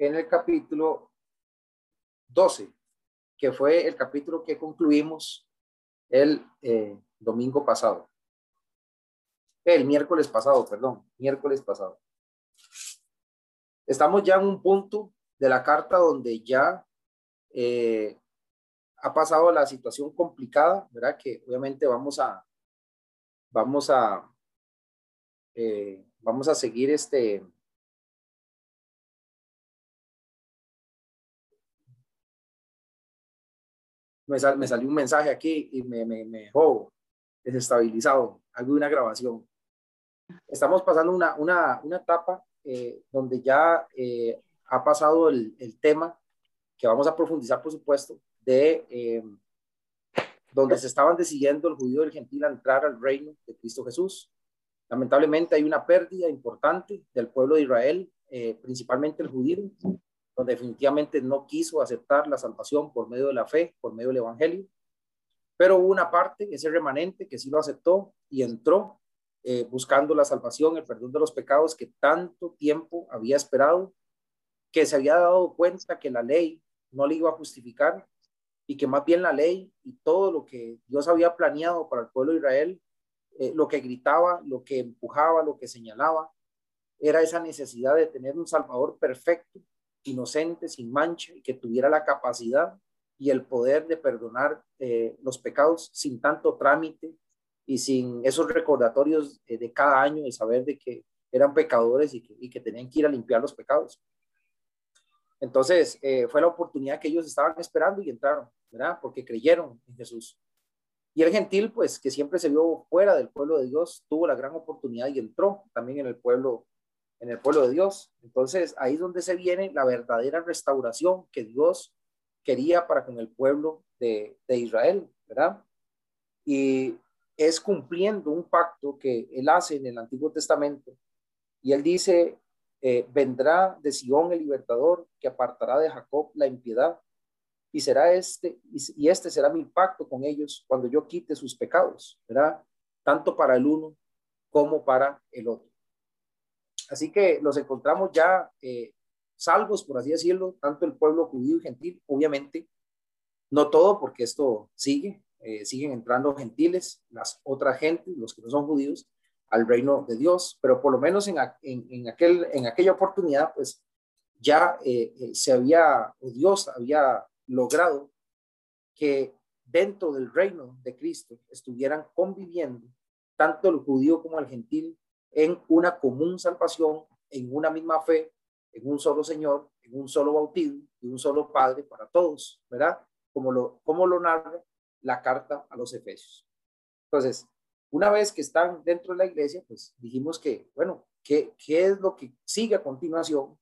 en el capítulo 12, que fue el capítulo que concluimos el eh, domingo pasado. El miércoles pasado, perdón, miércoles pasado. Estamos ya en un punto de la carta donde ya eh, ha pasado la situación complicada, ¿verdad? Que obviamente vamos a, vamos a, eh, vamos a seguir este, me, me, salió un mensaje aquí y me, me, me dejó desestabilizado, algo de una grabación. Estamos pasando una, una, una etapa eh, donde ya eh, ha pasado el, el, tema que vamos a profundizar, por supuesto, de eh, donde se estaban decidiendo el judío y el gentil a entrar al reino de Cristo Jesús. Lamentablemente hay una pérdida importante del pueblo de Israel, principalmente el judío, definitivamente no quiso aceptar la salvación por medio de la fe, por medio del evangelio. Pero hubo una parte, ese remanente, que sí lo aceptó y entró eh, buscando la salvación, el perdón de los pecados que tanto tiempo había esperado, que se había dado cuenta que la ley no le iba a justificar y que más bien la ley y todo lo que Dios había planeado para el pueblo de Israel, eh, lo que gritaba, lo que empujaba, lo que señalaba, era esa necesidad de tener un Salvador perfecto, inocente, sin mancha y que tuviera la capacidad y el poder de perdonar eh, los pecados sin tanto trámite, y sin esos recordatorios eh, de cada año de saber de que eran pecadores y que, y que tenían que ir a limpiar los pecados. Entonces, eh, fue la oportunidad que ellos estaban esperando y entraron, ¿verdad? Porque creyeron en Jesús. Y el gentil, pues, que siempre se vio fuera del pueblo de Dios, tuvo la gran oportunidad y entró también en el pueblo, en el pueblo de Dios. Entonces, ahí es donde se viene la verdadera restauración que Dios quería para con el pueblo de, Israel, ¿verdad? Y es cumpliendo un pacto que él hace en el Antiguo Testamento. Y él dice, eh, vendrá de Sion el libertador que apartará de Jacob la impiedad. Y será este, y, este será mi pacto con ellos cuando yo quite sus pecados, ¿verdad? Tanto para el uno como para el otro. Así que los encontramos ya eh, salvos, por así decirlo, tanto el pueblo judío y gentil, obviamente, no todo, porque esto sigue, eh, siguen entrando gentiles, las otras gentes, los que no son judíos, al reino de Dios, pero por lo menos en, en, aquel, en aquella oportunidad, pues ya eh, se había, o Dios había logrado que dentro del reino de Cristo estuvieran conviviendo tanto el judío como el gentil en una común salvación, en una misma fe, en un solo Señor, en un solo bautismo y un solo Padre para todos, ¿verdad? Como lo, como lo narra la carta a los Efesios. Entonces, una vez que están dentro de la iglesia, pues dijimos que, bueno, ¿qué, qué es lo que sigue a continuación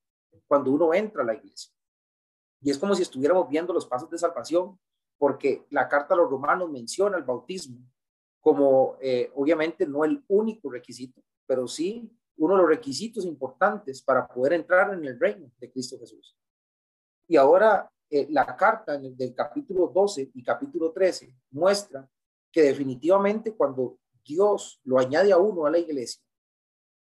cuando uno entra a la iglesia? Y es como si estuviéramos viendo los pasos de salvación, porque la carta a los romanos menciona el bautismo como, eh, obviamente, no el único requisito, pero sí uno de los requisitos importantes para poder entrar en el reino de Cristo Jesús. Y ahora eh, la carta del capítulo 12 y capítulo 13 muestra que definitivamente cuando Dios lo añade a uno a la iglesia,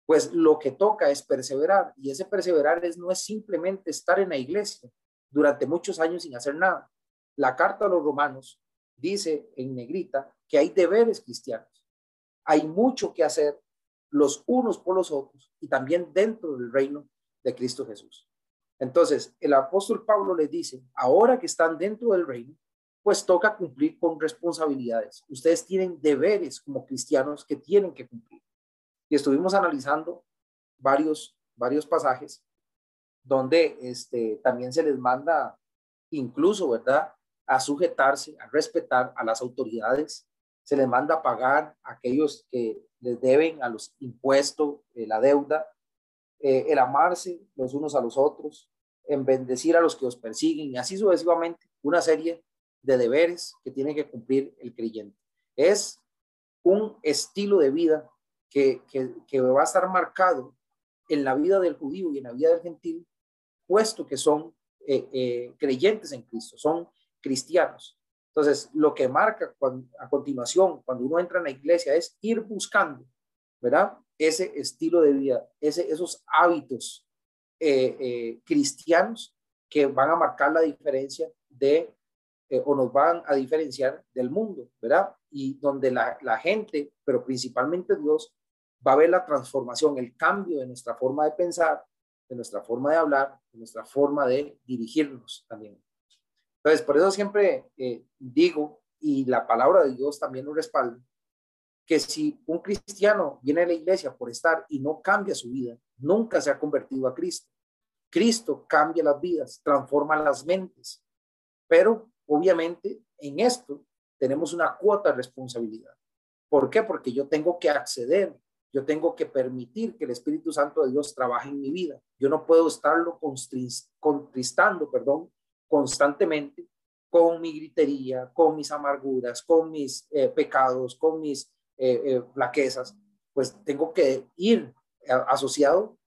pues lo que toca es perseverar y ese perseverar es, no es simplemente estar en la iglesia durante muchos años sin hacer nada. La carta a los romanos dice en negrita que hay deberes cristianos. Hay mucho que hacer los unos por los otros y también dentro del reino de Cristo Jesús. Entonces, el apóstol Pablo les dice, ahora que están dentro del reino, pues toca cumplir con responsabilidades. Ustedes tienen deberes como cristianos que tienen que cumplir. Y estuvimos analizando varios, varios pasajes donde este, también se les manda incluso, ¿verdad?, a sujetarse, a respetar a las autoridades. Se les manda a pagar a aquellos que les deben a los impuestos, eh, la deuda, eh, el amarse los unos a los otros, en bendecir a los que os persiguen y así sucesivamente, una serie de deberes que tiene que cumplir el creyente. Es un estilo de vida que, va a estar marcado en la vida del judío y en la vida del gentil, puesto que son eh, creyentes en Cristo, son cristianos. Entonces, lo que marca a continuación cuando uno entra en la iglesia es ir buscando, ¿verdad? ese estilo de vida, esos hábitos cristianos que van a marcar la diferencia de, o nos van a diferenciar del mundo, ¿verdad? Y donde la, la gente, pero principalmente Dios, va a ver la transformación, el cambio de nuestra forma de pensar, de nuestra forma de hablar, de nuestra forma de dirigirnos también. Entonces, por eso siempre eh, digo, y la palabra de Dios también lo respalda, que si un cristiano viene a la iglesia por estar y no cambia su vida, nunca se ha convertido a Cristo. Cristo cambia las vidas, transforma las mentes, pero obviamente en esto tenemos una cuota de responsabilidad. ¿Por qué? Porque yo tengo que acceder yo tengo que permitir que el Espíritu Santo de Dios trabaje en mi vida. Yo no puedo estarlo contristando, perdón, constantemente con mi gritería, con mis amarguras, con mis eh, pecados, con mis eh, eh, flaquezas. Pues tengo que ir asociado,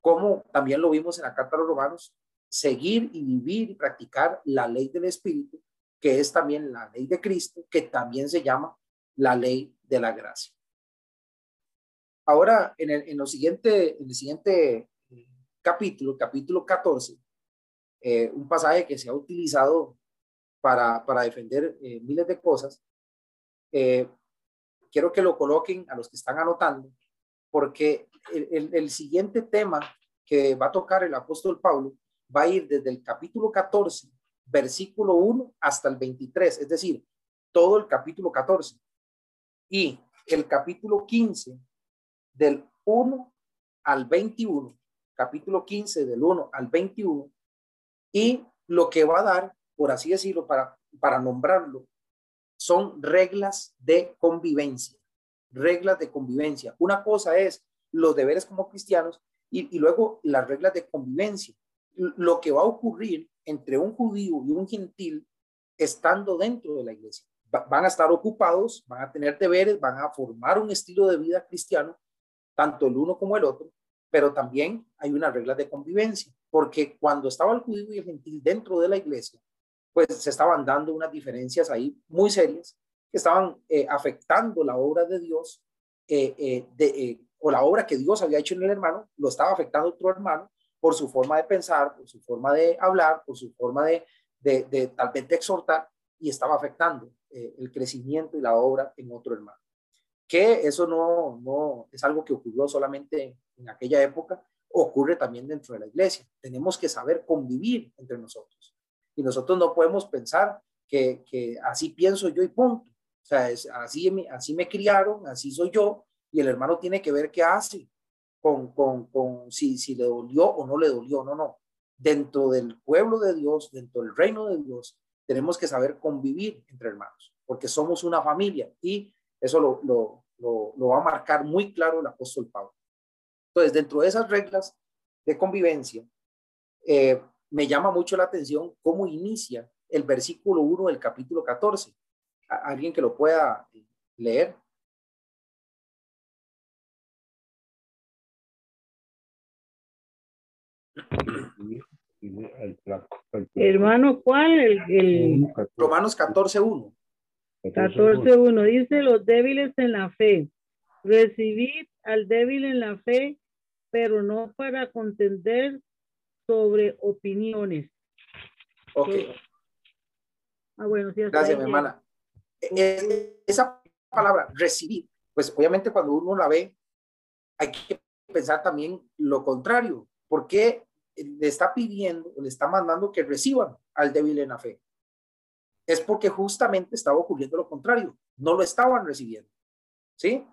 como también lo vimos en la Carta a los Romanos, seguir y vivir y practicar la ley del Espíritu, que es también la ley de Cristo, que también se llama la ley de la gracia. Ahora, en el, en siguiente, en el siguiente capítulo, capítulo 14, eh, un pasaje que se ha utilizado para, para defender eh, miles de cosas, quiero que lo coloquen a los que están anotando, porque el, el, siguiente tema que va a tocar el apóstol Pablo va a ir desde el capítulo 14, versículo 1 hasta el 23, es decir, todo el capítulo 14. Y el capítulo 15 del 1 al 21, capítulo 15 del 1 al 21, y lo que va a dar, por así decirlo, para, para nombrarlo, son reglas de convivencia, reglas de convivencia. Una cosa es los deberes como cristianos y, luego las reglas de convivencia. Lo que va a ocurrir entre un judío y un gentil estando dentro de la iglesia. van a estar ocupados, van a tener deberes, van a formar un estilo de vida cristiano, tanto el uno como el otro, pero también hay unas reglas de convivencia, porque cuando estaba el judío y el gentil dentro de la iglesia, pues se estaban dando unas diferencias ahí muy serias que estaban eh, afectando la obra de Dios eh, eh, o la obra que Dios había hecho en el hermano, lo estaba afectando otro hermano por su forma de pensar, por su forma de hablar, por su forma de, de, de tal vez de exhortar y estaba afectando el crecimiento y la obra en otro hermano. Que eso no, no es algo que ocurrió solamente en aquella época, ocurre también dentro de la iglesia. Tenemos que saber convivir entre nosotros. Y nosotros no podemos pensar que, que así pienso yo y punto. O sea, es, así, así me criaron, así soy yo, y el hermano tiene que ver qué hace con, con, con si, si le dolió o no le dolió. No, no. Dentro del pueblo de Dios, dentro del reino de Dios, tenemos que saber convivir entre hermanos, porque somos una familia y eso lo, lo, lo, va a marcar muy claro el apóstol Pablo. Entonces, dentro de esas reglas de convivencia, eh, me llama mucho la atención cómo inicia el versículo 1 del capítulo 14. ¿Alguien que lo pueda leer? Hermano, ¿cuál? El, Romanos 14, 1. 14.1 dice los débiles en la fe. Recibid al débil en la fe, pero no para contender sobre opiniones. Ok. Ah, bueno, sí, Gracias, mi hermana. E, e, esa palabra, recibir, pues obviamente cuando uno la ve, hay que pensar también lo contrario. porque le está pidiendo, le está mandando que reciban al débil en la fe? es porque justamente estaba ocurriendo lo contrario, no lo estaban recibiendo. ¿Sí?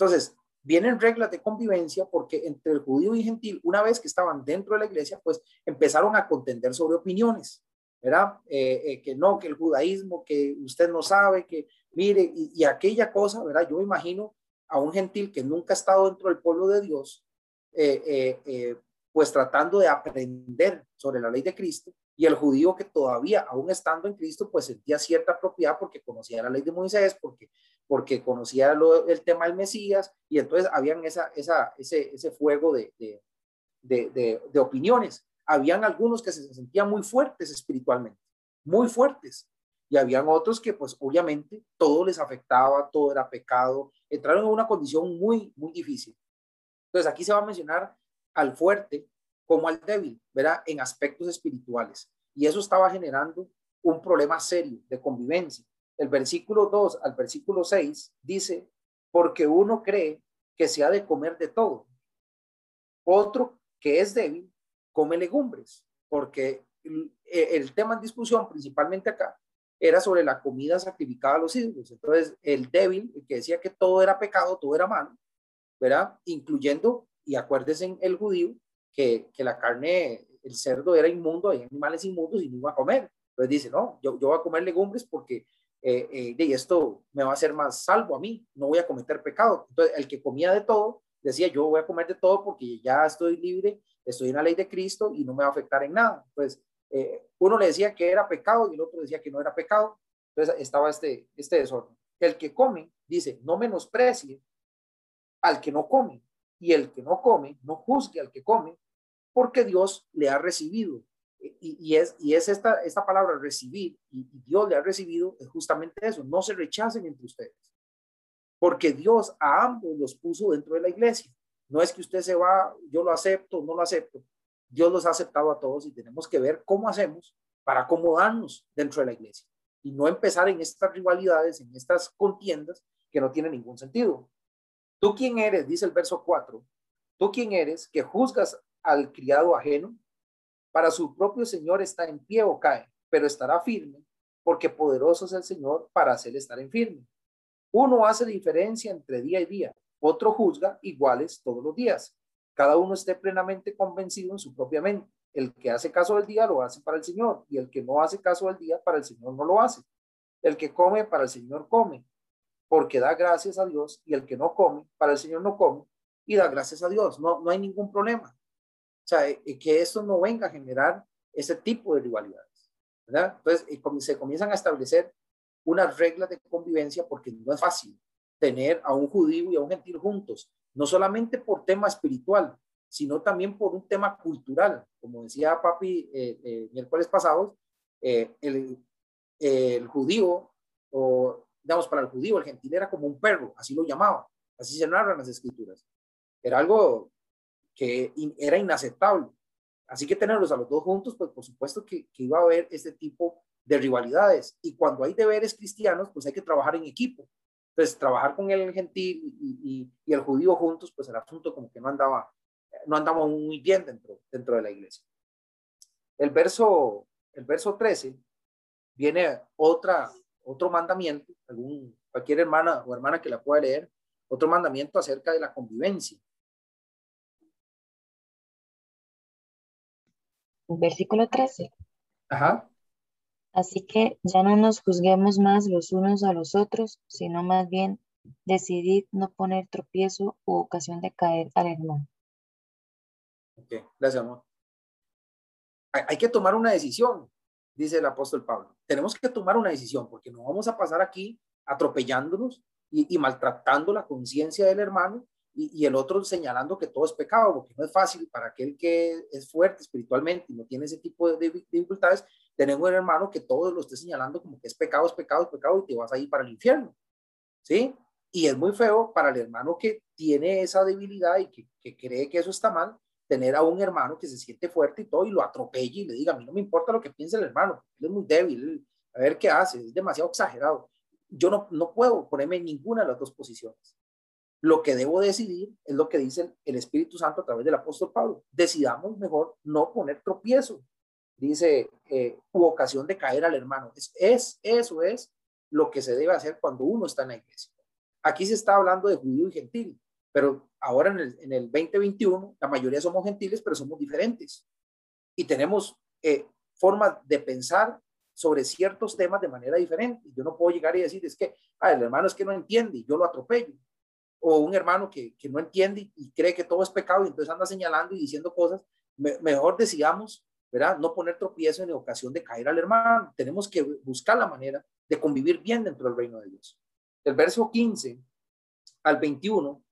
Entonces, vienen reglas de convivencia porque entre el judío y gentil, una vez que estaban dentro de la iglesia, pues empezaron a contender sobre opiniones, ¿verdad? Eh, eh, que no, que el judaísmo, que usted no sabe, que mire, y, aquella cosa, ¿verdad? Yo imagino a un gentil que nunca ha estado dentro del pueblo de Dios, eh, pues tratando de aprender sobre la ley de Cristo y el judío que todavía, aún estando en Cristo, pues sentía cierta propiedad porque conocía la ley de Moisés, porque, porque conocía el tema del Mesías, y entonces habían esa, ese, ese fuego de, de, de, de, opiniones. Habían algunos que se sentían muy fuertes espiritualmente, muy fuertes, y habían otros que pues obviamente todo les afectaba, todo era pecado, entraron en una condición muy, muy difícil. Entonces aquí se va a mencionar al fuerte como al débil, ¿verdad? En aspectos espirituales. Y eso estaba generando un problema serio de convivencia. El versículo 2 al versículo 6 dice, porque uno cree que se ha de comer de todo. Otro que es débil, come legumbres, porque el, tema en discusión, principalmente acá, era sobre la comida sacrificada a los ídolos. Entonces, el débil, que decía que todo era pecado, todo era malo, ¿verdad? Incluyendo, y acuérdense en el judío, que, que la carne, el cerdo era inmundo, hay animales inmundos y no iba a comer. Entonces dice, no, yo, yo voy a comer legumbres porque eh, eh, esto me va a hacer más salvo a mí, no voy a cometer pecado. Entonces, el que comía de todo, decía, yo voy a comer de todo porque ya estoy libre, estoy en la ley de Cristo y no me va a afectar en nada. Pues eh, uno le decía que era pecado y el otro decía que no era pecado. Entonces estaba este, este desorden. El que come, dice, no menosprecie al que no come. Y el que no come, no juzgue al que come, porque Dios le ha recibido. Y, es, y es esta, esta palabra recibir, y, Dios le ha recibido, es justamente eso, no se rechacen entre ustedes, porque Dios a ambos los puso dentro de la iglesia. No es que usted se va, yo lo acepto, no lo acepto. Dios los ha aceptado a todos y tenemos que ver cómo hacemos para acomodarnos dentro de la iglesia y no empezar en estas rivalidades, en estas contiendas que no tienen ningún sentido. ¿Tú quién eres? Dice el verso 4. ¿Tú quién eres que juzgas al criado ajeno? Para su propio Señor está en pie o cae, pero estará firme, porque poderoso es el Señor para hacer estar en firme. Uno hace diferencia entre día y día, otro juzga iguales todos los días. Cada uno esté plenamente convencido en su propia mente. El que hace caso del día lo hace para el Señor, y el que no hace caso del día para el Señor no lo hace. El que come para el Señor come, porque da gracias a Dios, y el que no come para el Señor no come, y da gracias a Dios. No, no hay ningún problema. Sea, que esto no venga a generar ese tipo de rivalidades. ¿verdad? Entonces, se comienzan a establecer unas reglas de convivencia porque no es fácil tener a un judío y a un gentil juntos, no solamente por tema espiritual, sino también por un tema cultural. Como decía papi eh, eh, miércoles pasados, eh, el, el, judío, o digamos, para el judío, el gentil era como un perro, así lo llamaba, así se narran las escrituras. Era algo que era inaceptable. Así que tenerlos a los dos juntos, pues por supuesto que, que iba a haber este tipo de rivalidades. Y cuando hay deberes cristianos, pues hay que trabajar en equipo. Entonces, trabajar con el gentil y, y, el judío juntos, pues el asunto como que no andaba, no andaba muy bien dentro, dentro de la iglesia. El verso, el verso 13 viene otra, otro mandamiento, algún, cualquier hermana o hermana que la pueda leer, otro mandamiento acerca de la convivencia. Versículo 13. Ajá. Así que ya no nos juzguemos más los unos a los otros, sino más bien decidid no poner tropiezo u ocasión de caer al hermano. Ok, gracias, amor. Hay, que tomar una decisión, dice el apóstol Pablo. Tenemos que tomar una decisión porque no vamos a pasar aquí atropellándonos y, maltratando la conciencia del hermano y, y, el otro señalando que todo es pecado, porque no es fácil para aquel que es fuerte espiritualmente y no tiene ese tipo de dificultades tenemos un hermano que todo lo esté señalando como que es pecado, es pecado, es pecado y te vas a ir para el infierno. ¿Sí? Y es muy feo para el hermano que tiene esa debilidad y que, que cree que eso está mal, tener a un hermano que se siente fuerte y todo y lo atropelle y le diga, a mí no me importa lo que piense el hermano, él es muy débil, a ver qué hace, es demasiado exagerado. Yo no, no puedo ponerme en ninguna de las dos posiciones. Lo que debo decidir es lo que dice el Espíritu Santo a través del apóstol Pablo. Decidamos mejor no poner tropiezo dice, eh, u ocasión de caer al hermano. Es, es, eso es lo que se debe hacer cuando uno está en la iglesia. Aquí se está hablando de judío y gentil, pero ahora en el, en el 2021 la mayoría somos gentiles, pero somos diferentes. Y tenemos eh, formas de pensar sobre ciertos temas de manera diferente. Yo no puedo llegar y decir, es que ah, el hermano es que no entiende yo lo atropello. O un hermano que, que no entiende y cree que todo es pecado y entonces anda señalando y diciendo cosas. mejor decidamos ¿verdad? No poner tropiezo en ocasión de caer al hermano. Tenemos que buscar la manera de convivir bien dentro del reino de Dios. El verso 15 al 21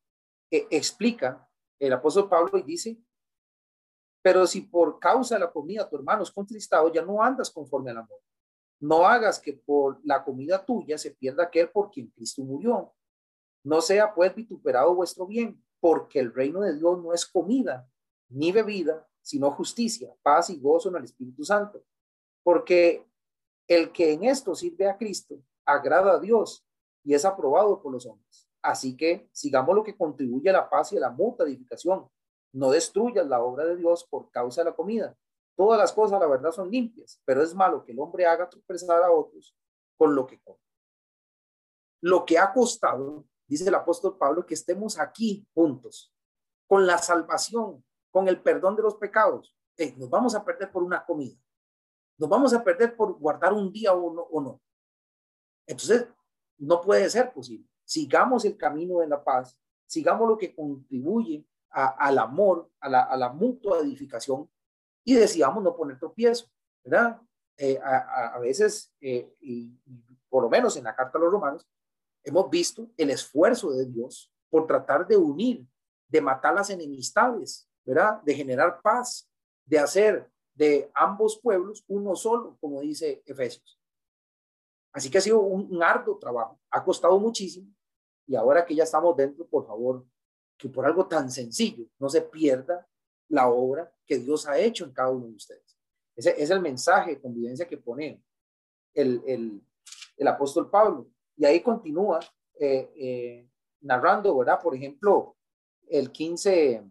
eh, explica el apóstol Pablo y dice, pero si por causa de la comida tu hermano es contristado, ya no andas conforme al amor. No hagas que por la comida tuya se pierda aquel por quien Cristo murió. No sea pues vituperado vuestro bien, porque el reino de Dios no es comida ni bebida, sino justicia, paz y gozo en el Espíritu Santo. Porque el que en esto sirve a Cristo agrada a Dios y es aprobado por los hombres. Así que sigamos lo que contribuye a la paz y a la mutua edificación. No destruyas la obra de Dios por causa de la comida. Todas las cosas, la verdad, son limpias, pero es malo que el hombre haga tropezar a otros con lo que come. Lo que ha costado, dice el apóstol Pablo, que estemos aquí juntos, con la salvación, con el perdón de los pecados. nos vamos a perder por una comida. Nos vamos a perder por guardar un día o no. O no. Entonces, no puede ser posible. Sigamos el camino de la paz, sigamos lo que contribuye al amor, a la, mutua edificación y decidamos no poner tropiezo, ¿verdad? Eh, a, a, veces, eh, y, por lo menos en la carta a los romanos, hemos visto el esfuerzo de Dios por tratar de unir, de matar las enemistades, ¿verdad? De generar paz, de hacer de ambos pueblos uno solo, como dice Efesios. Así que ha sido un, arduo trabajo, ha costado muchísimo y ahora que ya estamos dentro, por favor, que por algo tan sencillo no se pierda la obra que Dios ha hecho en cada uno de ustedes. Ese es el mensaje de convivencia que pone el, el, el apóstol Pablo. Y ahí continúa eh, eh, narrando, ¿verdad? Por ejemplo, el 15,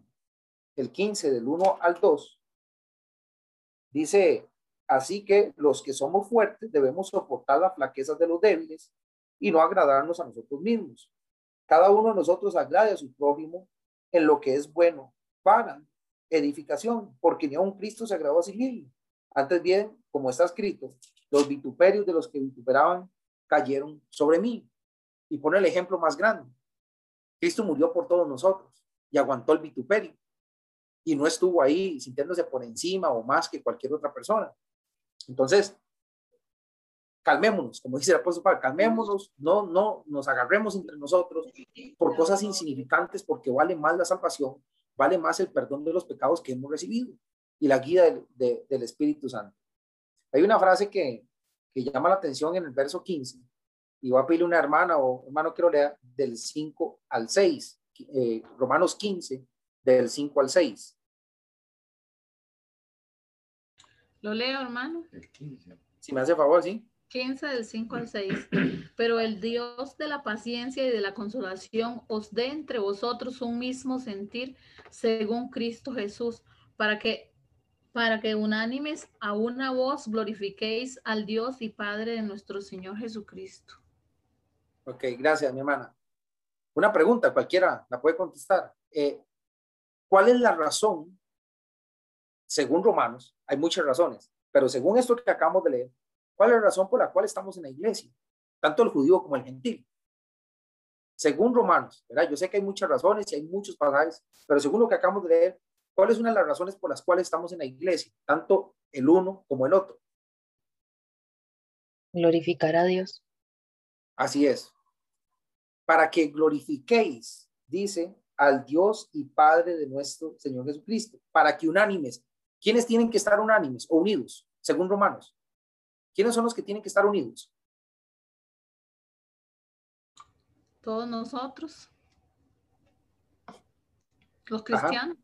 el 15 del 1 al 2, dice, así que los que somos fuertes debemos soportar las flaquezas de los débiles y no agradarnos a nosotros mismos. Cada uno de nosotros agrade a su prójimo en lo que es bueno para edificación, porque ni a un Cristo se agradó a sí mismo. Antes bien, como está escrito, los vituperios de los que vituperaban cayeron sobre mí. Y pone el ejemplo más grande. Cristo murió por todos nosotros y aguantó el vituperio. Y no estuvo ahí sintiéndose por encima o más que cualquier otra persona. Entonces, calmémonos, como dice el apóstol Pablo, calmémonos, no, no nos agarremos entre nosotros por cosas insignificantes, porque vale más la salvación, vale más el perdón de los pecados que hemos recibido y la guía del, del Espíritu Santo. Hay una frase que, que llama la atención en el verso 15, y voy a pedirle una hermana o hermano que lo lea del 5 al 6, eh, Romanos 15, del 5 al 6. Lo leo, hermano. Si me hace favor, sí. 15 del 5 al 6. Pero el Dios de la paciencia y de la consolación os dé entre vosotros un mismo sentir según Cristo Jesús, para que para que unánimes a una voz glorifiquéis al Dios y Padre de nuestro Señor Jesucristo. Ok, gracias, mi hermana. Una pregunta, cualquiera la puede contestar. Eh, ¿Cuál es la razón, según Romanos, hay muchas razones, pero según esto que acabamos de leer, ¿cuál es la razón por la cual estamos en la iglesia? Tanto el judío como el gentil. Según Romanos, ¿verdad? Yo sé que hay muchas razones y hay muchos pasajes, pero según lo que acabamos de leer, ¿Cuál es una de las razones por las cuales estamos en la iglesia, tanto el uno como el otro? Glorificar a Dios. Así es. Para que glorifiquéis, dice, al Dios y Padre de nuestro Señor Jesucristo. Para que unánimes. ¿Quiénes tienen que estar unánimes o unidos? Según Romanos. ¿Quiénes son los que tienen que estar unidos? Todos nosotros. Los cristianos.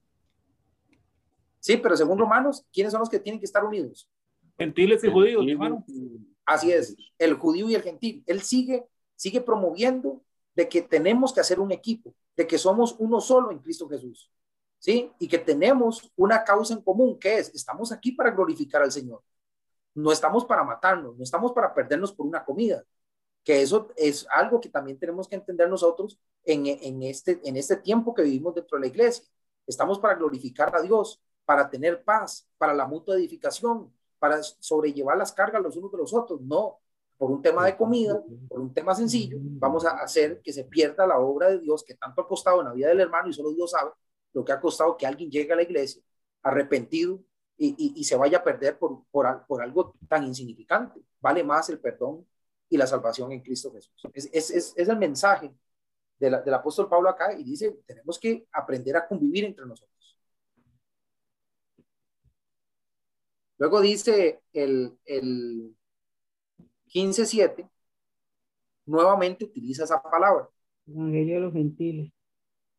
Sí, pero según Romanos, ¿quiénes son los que tienen que estar unidos? Gentiles y judíos, hermano. Así es, el judío y el gentil. Él sigue, sigue promoviendo de que tenemos que hacer un equipo, de que somos uno solo en Cristo Jesús. ¿Sí? Y que tenemos una causa en común, que es, estamos aquí para glorificar al Señor. No estamos para matarnos, no estamos para perdernos por una comida, que eso es algo que también tenemos que entender nosotros en, en, este, en este tiempo que vivimos dentro de la iglesia. Estamos para glorificar a Dios, para tener paz, para la mutua edificación, para sobrellevar las cargas los unos de los otros. No, por un tema de comida, por un tema sencillo, vamos a hacer que se pierda la obra de Dios que tanto ha costado en la vida del hermano y solo Dios sabe lo que ha costado que alguien llegue a la iglesia arrepentido y, se vaya a perder por, por, algo tan insignificante. Vale más el perdón y la salvación en Cristo Jesús. Es, es, el mensaje del apóstol Pablo acá y dice, tenemos que aprender a convivir entre nosotros. Luego dice el, el 15.7, nuevamente utiliza esa palabra. Evangelio de los gentiles.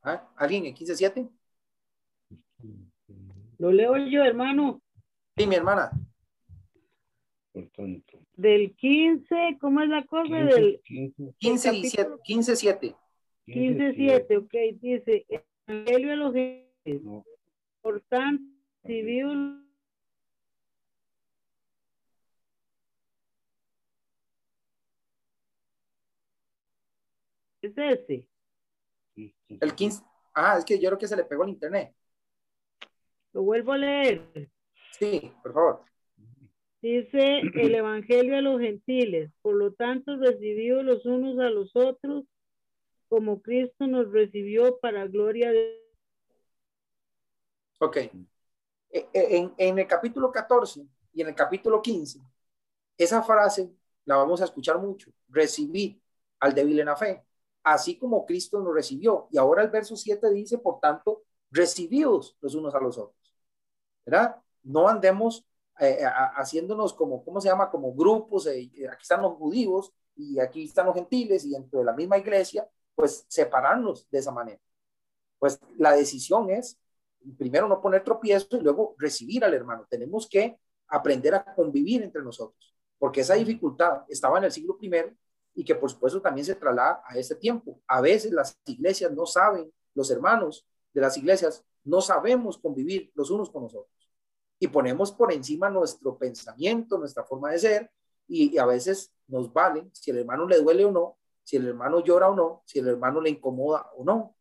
¿Ah? ¿Alguien en 15.7? Lo leo yo, hermano. Sí, mi hermana. Por tanto. Del 15, ¿cómo es la cosa? 15, Del 15, 15 y 7. 15, 7. 15, 7, ok, dice, Evangelio a los gentiles. No. Por tanto, recibió es ese. El 15. Ah, es que yo creo que se le pegó el internet. Lo vuelvo a leer. Sí, por favor. Dice el Evangelio a los gentiles. Por lo tanto, recibió los unos a los otros como Cristo nos recibió para gloria de Ok. Eh, eh, En, en el capítulo 14 y en el capítulo 15, esa frase la vamos a escuchar mucho. Recibid al débil en la fe, así como Cristo nos recibió. Y ahora el verso 7 dice, por tanto, recibíos los unos a los otros. ¿Verdad? No andemos eh, haciéndonos como, ¿cómo se llama? Como grupos. eh, aquí están los judíos y aquí están los gentiles y dentro de la misma iglesia, pues separarnos de esa manera. Pues la decisión es primero no poner tropiezo y luego recibir al hermano. Tenemos que aprender a convivir entre nosotros, porque esa dificultad estaba en el siglo primero y que por supuesto también se traslada a este tiempo. A veces las iglesias no saben, los hermanos de las iglesias no sabemos convivir los unos con nosotros y ponemos por encima nuestro pensamiento, nuestra forma de ser y, y a veces nos vale si el hermano le duele o no, si el hermano llora o no, si el hermano le incomoda o no.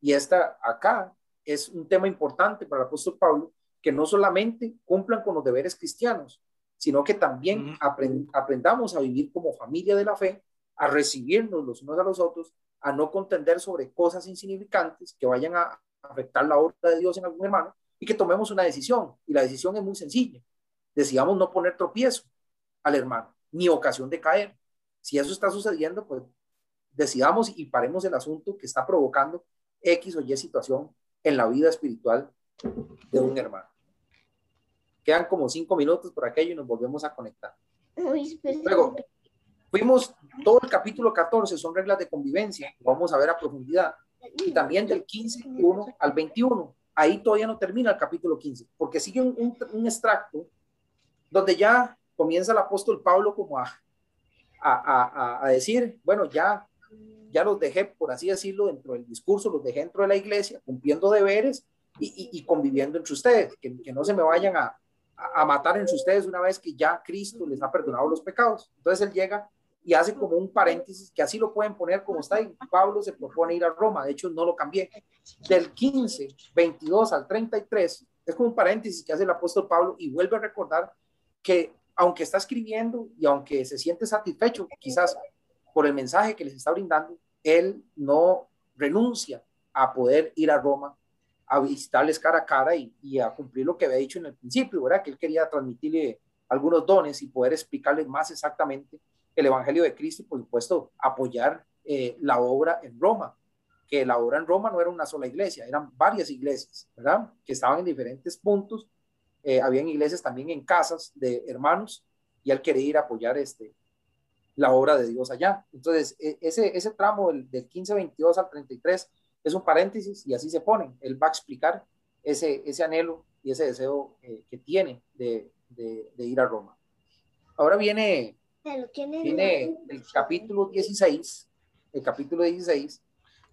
Y esta acá es un tema importante para el apóstol Pablo, que no solamente cumplan con los deberes cristianos, sino que también aprend- aprendamos a vivir como familia de la fe, a recibirnos los unos a los otros, a no contender sobre cosas insignificantes que vayan a afectar la obra de Dios en algún hermano y que tomemos una decisión. Y la decisión es muy sencilla. Decidamos no poner tropiezo al hermano, ni ocasión de caer. Si eso está sucediendo, pues decidamos y paremos el asunto que está provocando X o Y situación en la vida espiritual de un hermano. Quedan como cinco minutos por aquello y nos volvemos a conectar. Luego, fuimos todo el capítulo 14, son reglas de convivencia, lo vamos a ver a profundidad. Y también del 15, 1 al 21. Ahí todavía no termina el capítulo 15, porque sigue un, un- un extracto donde ya comienza el apóstol Pablo como a, a, a- a decir, bueno, ya, ya los dejé, por así decirlo, dentro del discurso, los dejé dentro de la iglesia, cumpliendo deberes y, y- y conviviendo entre ustedes, que, que no se me vayan a, a- matar entre ustedes una vez que ya Cristo les ha perdonado los pecados. Entonces él llega y hace como un paréntesis, que así lo pueden poner como está ahí. Pablo se propone ir a Roma, de hecho no lo cambié. Del 15, 22 al 33, es como un paréntesis que hace el apóstol Pablo y vuelve a recordar que aunque está escribiendo y aunque se siente satisfecho quizás por el mensaje que les está brindando, él no renuncia a poder ir a Roma a visitarles cara a cara y, a cumplir lo que había dicho en el principio, ¿verdad? Que él quería transmitirle algunos dones y poder explicarles más exactamente el Evangelio de Cristo y, por supuesto, apoyar eh, la obra en Roma, que la obra en Roma no era una sola iglesia, eran varias iglesias, ¿verdad? Que estaban en diferentes puntos. Eh, habían iglesias también en casas de hermanos y él quería ir a apoyar este, la obra de Dios allá. Entonces, e- ese, ese tramo del, del 15, 22 al 33 es un paréntesis y así se pone. Él va a explicar ese, ese anhelo y ese deseo eh, que tiene de, de, de ir a Roma. Ahora viene viene el capítulo 16, el capítulo 16,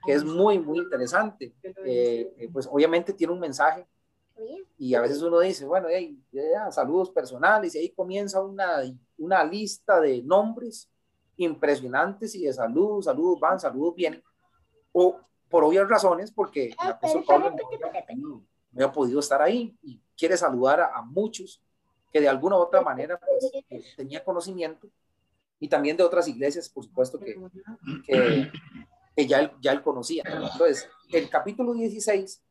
que es muy, muy interesante. Eh, eh, pues obviamente tiene un mensaje y a veces uno dice, bueno, hey, ya, saludos personales y ahí comienza una, una lista de nombres impresionantes y de saludos, saludos van, saludos vienen, o por obvias razones, porque el apóstol Pablo no había podido- no había podido estar ahí y quiere saludar a, a muchos que de alguna u otra manera pues, eh, tenía conocimiento y también de otras iglesias, por supuesto, que, que, que ya, él, ya él conocía. Entonces, el capítulo 16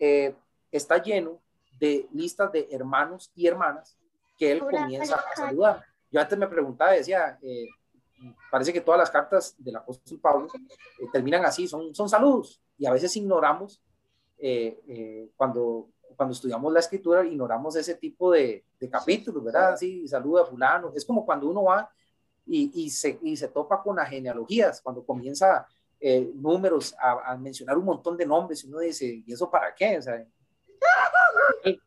eh, está lleno de listas de hermanos y hermanas que él comienza a saludar. Yo antes me preguntaba, decía, eh, parece que todas las cartas del apóstol Pablo eh, terminan así, son, son saludos, y a veces ignoramos, eh, eh, cuando, cuando estudiamos la escritura, ignoramos ese tipo de, de capítulos, ¿verdad? Así, saluda a fulano, es como cuando uno va y, y, se, y se topa con las genealogías, cuando comienza eh, números a, a, mencionar un montón de nombres, y uno dice, ¿y eso para qué? O sea,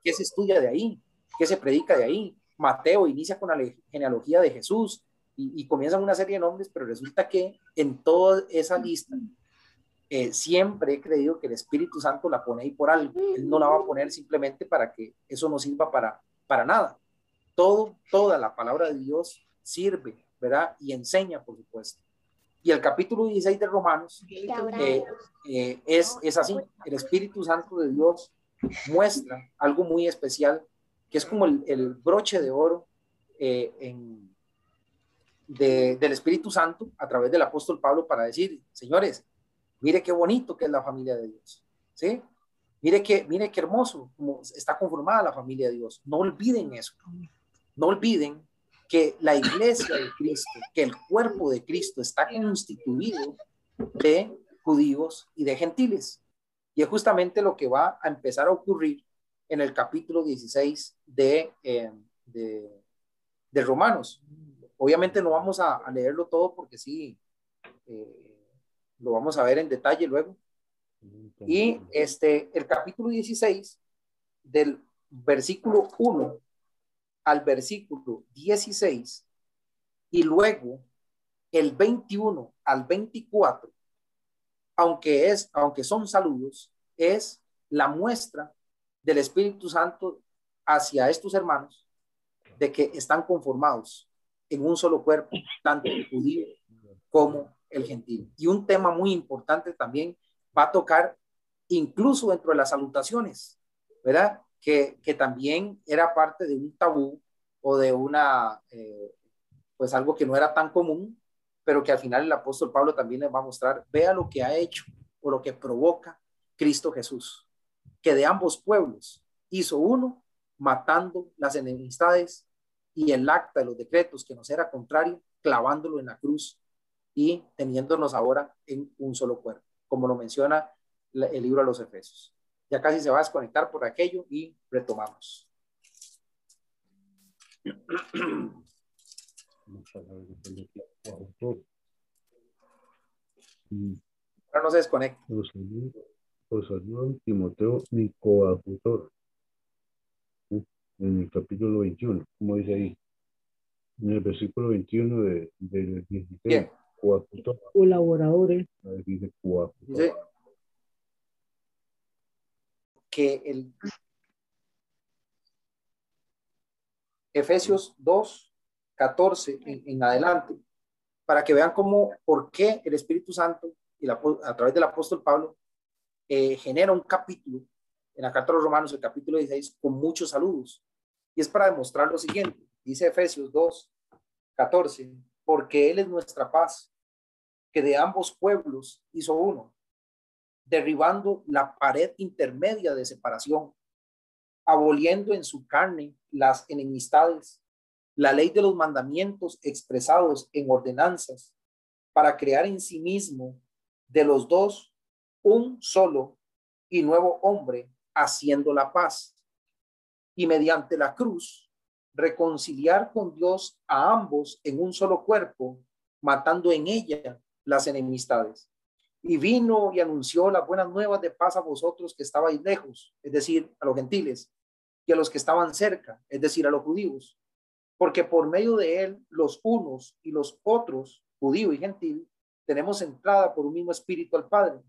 ¿Qué se estudia de ahí? ¿Qué se predica de ahí? Mateo inicia con la genealogía de Jesús y, y comienzan una serie de nombres, pero resulta que en toda esa lista eh, siempre he creído que el Espíritu Santo la pone ahí por algo. Él no la va a poner simplemente para que eso no sirva para, para nada. Todo, toda la palabra de Dios sirve, ¿verdad? Y enseña, por supuesto. Y el capítulo 16 de Romanos eh, eh, es, es así. El Espíritu Santo de Dios muestra algo muy especial, que es como el, el broche de oro en, de, del Espíritu Santo a través del apóstol Pablo para decir, señores, mire qué bonito que es la familia de Dios, ¿sí? Mire qué, mire qué hermoso está conformada la familia de Dios. No olviden eso. No olviden que la iglesia de Cristo, que el cuerpo de Cristo está constituido de judíos y de gentiles. Y es justamente lo que va a empezar a ocurrir en el capítulo 16 de, eh, de, de Romanos. Obviamente no vamos a, leerlo todo porque sí, eh, lo vamos a ver en detalle luego. Y este, el capítulo 16, del versículo 1 al versículo 16, y luego el 21 al 24, aunque, es, aunque son saludos, es la muestra del Espíritu Santo hacia estos hermanos de que están conformados en un solo cuerpo, tanto el judío como el gentil. Y un tema muy importante también va a tocar incluso dentro de las salutaciones, ¿verdad? Que, que también era parte de un tabú o de una, eh, pues algo que no era tan común, pero que al final el apóstol Pablo también les va a mostrar, vea lo que ha hecho o lo que provoca Cristo Jesús, que de ambos pueblos hizo uno, matando las enemistades y el acta de los decretos que nos era contrario, clavándolo en la cruz y teniéndonos ahora en un solo cuerpo, como lo menciona el libro de los Efesios. Ya casi se va a desconectar por aquello y retomamos. Ahora no se desconecta. Los Timoteo, mi coautor en el capítulo 21, como dice ahí, en el versículo 21 de, del 16. Colaboradores. Dice, dice que el Efesios 2, 14 en, en, adelante, para que vean cómo, por qué el Espíritu Santo y la, a través del apóstol Pablo eh, genera un capítulo en la carta de los Romanos, el capítulo 16, con muchos saludos. Y es para demostrar lo siguiente, dice Efesios 2, 14, porque Él es nuestra paz, que de ambos pueblos hizo uno, derribando la pared intermedia de separación, aboliendo en su carne las enemistades, la ley de los mandamientos expresados en ordenanzas, para crear en sí mismo de los dos un solo y nuevo hombre, haciendo la paz y mediante la cruz reconciliar con Dios a ambos en un solo cuerpo, matando en ella las enemistades. Y vino y anunció las buenas nuevas de paz a vosotros que estabais lejos, es decir, a los gentiles, y a los que estaban cerca, es decir, a los judíos, porque por medio de él los unos y los otros, judío y gentil, tenemos entrada por un mismo espíritu al Padre.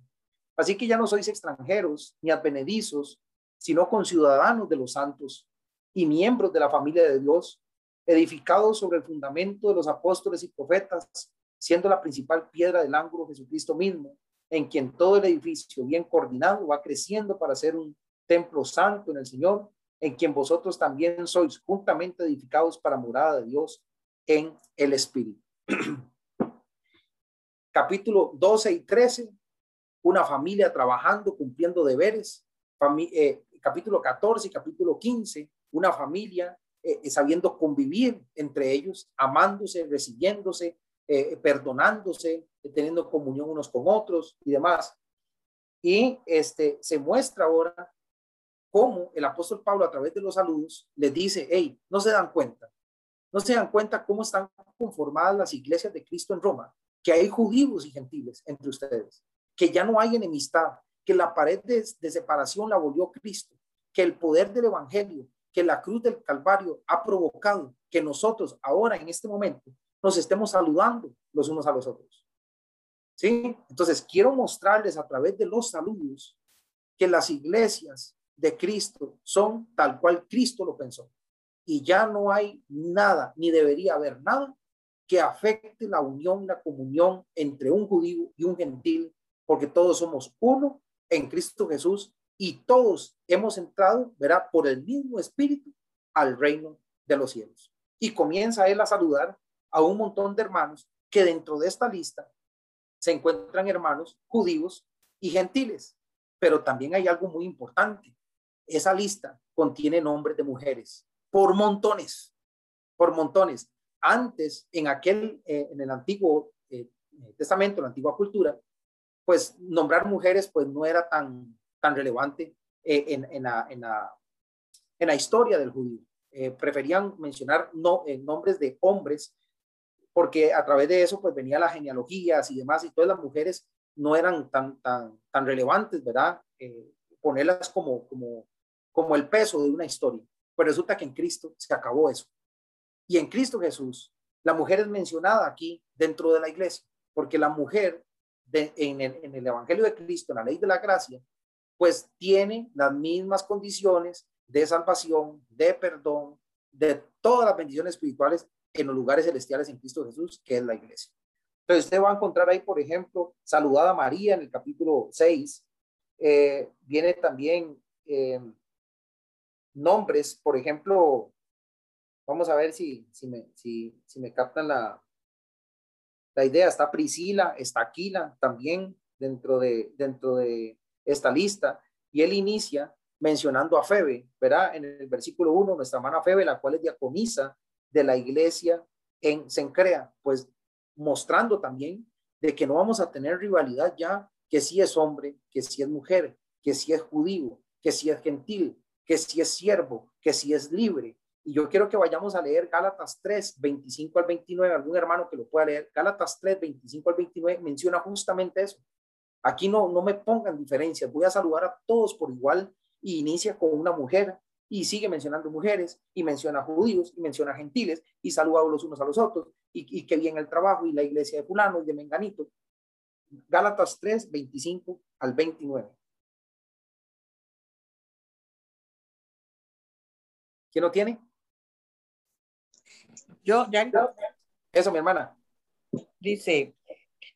Así que ya no sois extranjeros ni advenedizos, sino conciudadanos de los santos y miembros de la familia de Dios, edificados sobre el fundamento de los apóstoles y profetas, siendo la principal piedra del ángulo Jesucristo mismo, en quien todo el edificio bien coordinado va creciendo para ser un templo santo en el Señor, en quien vosotros también sois juntamente edificados para morada de Dios en el Espíritu. Capítulo 12 y 13, una familia trabajando, cumpliendo deberes, eh, capítulo 14 y capítulo 15, una familia eh, sabiendo convivir entre ellos, amándose, recibiéndose, eh, perdonándose, teniendo comunión unos con otros y demás. Y este, se muestra ahora cómo el apóstol Pablo a través de los saludos les dice, hey, no se dan cuenta, no se dan cuenta cómo están conformadas las iglesias de Cristo en Roma, que hay judíos y gentiles entre ustedes, que ya no hay enemistad, que la pared de, separación la volvió Cristo, que el poder del Evangelio, que la cruz del Calvario ha provocado que nosotros ahora en este momento nos estemos saludando los unos a los otros. ¿Sí? Entonces, quiero mostrarles a través de los saludos que las iglesias de Cristo son tal cual Cristo lo pensó. Y ya no hay nada, ni debería haber nada que afecte la unión, la comunión entre un judío y un gentil, porque todos somos uno en Cristo Jesús y todos hemos entrado, verá, por el mismo espíritu al reino de los cielos. Y comienza él a saludar a un montón de hermanos que dentro de esta lista se encuentran hermanos judíos y gentiles. Pero también hay algo muy importante. Esa lista contiene nombres de mujeres por montones, por montones. Antes, en aquel, eh, en el antiguo eh, testamento, la antigua cultura, pues nombrar mujeres pues no era tan, tan relevante eh, en, en, la, en, la, en, la, historia del judío. preferían mencionar no, nombres de hombres porque a través de eso pues venía las genealogías y demás y todas las mujeres no eran tan, tan, tan relevantes, ¿verdad? ponerlas como, como, como el peso de una historia. Pues resulta que en Cristo se acabó eso. Y en Cristo Jesús, la mujer es mencionada aquí dentro de la iglesia, porque la mujer en, el, Evangelio de Cristo, en la ley de la gracia, pues tiene las mismas condiciones de salvación, de perdón, de todas las bendiciones espirituales en los lugares celestiales en Cristo Jesús, que es la iglesia. Entonces usted va a encontrar ahí, por ejemplo, saludada María en el capítulo 6. Eh, viene también eh, nombres, por ejemplo, vamos a ver si, si, me, si, si me captan la, la idea. Está Priscila, está Aquila también dentro de, dentro de esta lista. Y él inicia mencionando a Febe, ¿verdad? En el versículo 1, nuestra hermana Febe, la cual es diaconisa de la iglesia en Sencrea, pues mostrando también de que no vamos a tener rivalidad ya, que si es hombre, que si es mujer, que si es judío, que si es gentil, que si es siervo, que si es libre. Y yo quiero que vayamos a leer Gálatas 3, 25 al 29, algún hermano que lo pueda leer. Gálatas 3, 25 al 29 menciona justamente eso. Aquí no, no me pongan diferencias, voy a saludar a todos por igual y inicia con una mujer y sigue mencionando mujeres y menciona judíos y menciona gentiles y saluda los unos a los otros y, y que bien el trabajo y la iglesia de fulano y de menganito. Gálatas 3, 25 al 29. ¿Quién lo tiene? Yo, ya. Eso, mi hermana. Dice,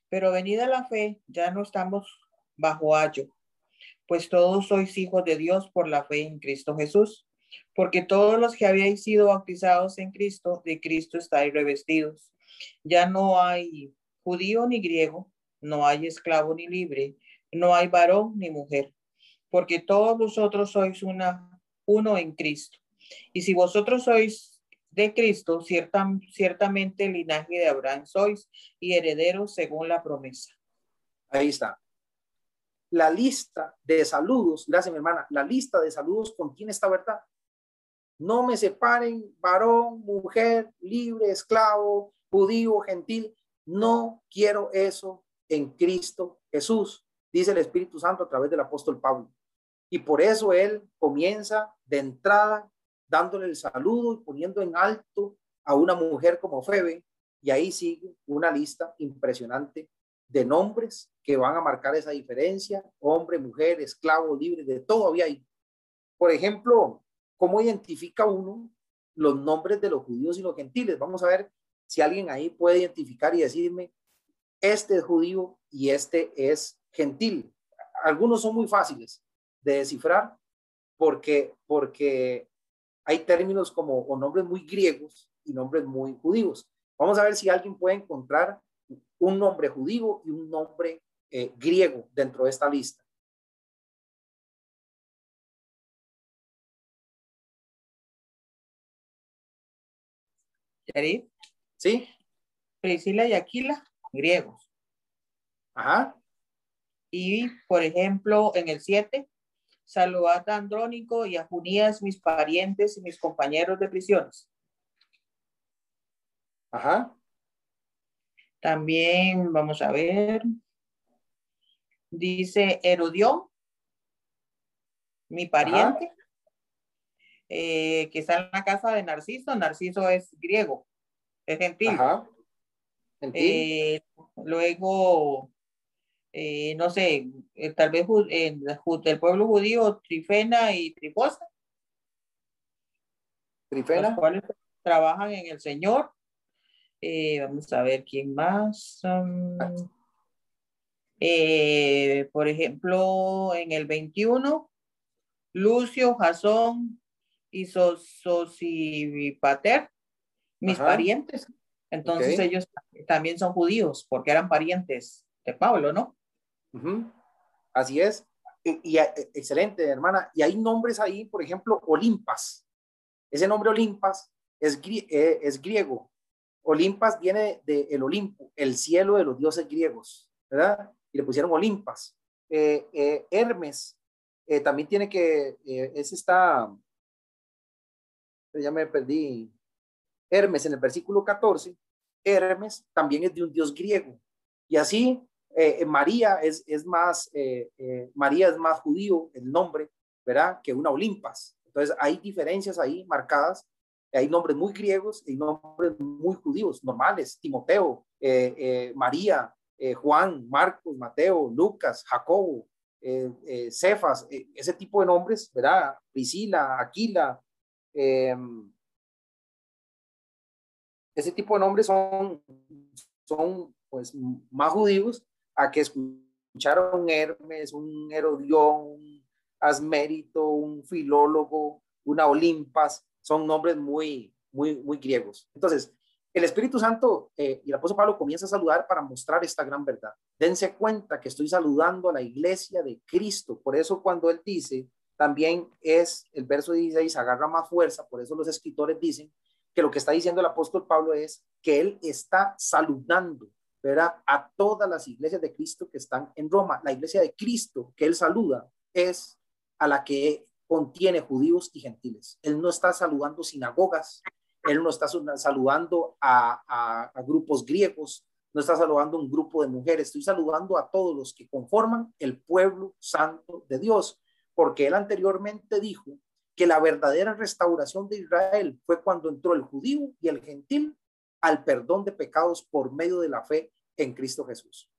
pero venida la fe, ya no estamos bajo ayo, pues todos sois hijos de Dios por la fe en Cristo Jesús, porque todos los que habíais sido bautizados en Cristo, de Cristo estáis revestidos. Ya no hay judío ni griego, no hay esclavo ni libre, no hay varón ni mujer, porque todos vosotros sois una, uno en Cristo. Y si vosotros sois de Cristo, cierta, ciertamente el linaje de Abraham sois y herederos según la promesa. Ahí está. La lista de saludos, gracias mi hermana, la lista de saludos contiene esta verdad. No me separen varón, mujer, libre, esclavo, judío, gentil. No quiero eso en Cristo Jesús, dice el Espíritu Santo a través del apóstol Pablo. Y por eso él comienza de entrada dándole el saludo y poniendo en alto a una mujer como Febe. Y ahí sigue una lista impresionante de nombres que van a marcar esa diferencia, hombre, mujer, esclavo, libre, de todo había ahí. Por ejemplo, ¿cómo identifica uno los nombres de los judíos y los gentiles? Vamos a ver si alguien ahí puede identificar y decirme, este es judío y este es gentil. Algunos son muy fáciles de descifrar porque, porque hay términos como o nombres muy griegos y nombres muy judíos. Vamos a ver si alguien puede encontrar un nombre judío y un nombre eh, griego dentro de esta lista. ¿Yari? ¿Sí? Priscila y Aquila, griegos. Ajá. Y, por ejemplo, en el 7, Saludad a Andrónico y a Junías, mis parientes y mis compañeros de prisiones. Ajá. También vamos a ver. Dice Herodión, mi pariente. eh, que está en la casa de Narciso. Narciso es griego, es gentil. Ajá. Eh, luego, eh, no sé, eh, tal vez ju- del pueblo judío, Trifena y Trifosa, los Trifena. cuales trabajan en el Señor. Eh, vamos a ver quién más. Um, eh, por ejemplo, en el 21, Lucio, Jasón y Sosipater, mis Ajá. parientes. Entonces ellos también son judíos porque eran parientes de Pablo, ¿no? Así es. Y, y, eh, excelente, hermana. Y hay nombres ahí, por ejemplo, Olimpas. Ese nombre Olimpas es, eh, es griego. Olimpas viene del el Olimpo, el cielo de los dioses griegos, ¿verdad? Y le pusieron Olimpas. Eh, eh, Hermes también tiene que, ese está, ya me perdí. Hermes en el versículo 14, Hermes también es de un dios griego. Y así eh, María es, es más, eh, eh, María es más judío, el nombre, ¿verdad? Que una Olimpas. Entonces hay diferencias ahí marcadas. Hay nombres muy griegos y nombres muy judíos, normales. Timoteo, eh, eh, María, eh, Juan, Marcos, Mateo, Lucas, Jacobo, eh, eh, Cefas, eh, ese tipo de nombres, ¿verdad? Priscila, Aquila, em, ese tipo de nombres son, son pues más judíos a que escucharon un Hermes, un Herodión, un Asmérito, un filólogo, una Olimpas, son nombres muy, muy, muy griegos. Entonces, el Espíritu Santo eh, y el apóstol Pablo comienza a saludar para mostrar esta gran verdad. Dense cuenta que estoy saludando a la iglesia de Cristo. Por eso cuando él dice, también es el verso 16, agarra más fuerza. Por eso los escritores dicen que lo que está diciendo el apóstol Pablo es que él está saludando, ¿verdad? A todas las iglesias de Cristo que están en Roma. La iglesia de Cristo que él saluda es a la que contiene judíos y gentiles. Él no está saludando sinagogas, él no está saludando a, a, grupos griegos, no está saludando a un grupo de mujeres, estoy saludando a todos los que conforman el pueblo santo de Dios, porque él anteriormente dijo que la verdadera restauración de Israel fue cuando entró el judío y el gentil al perdón de pecados por medio de la fe en Cristo Jesús.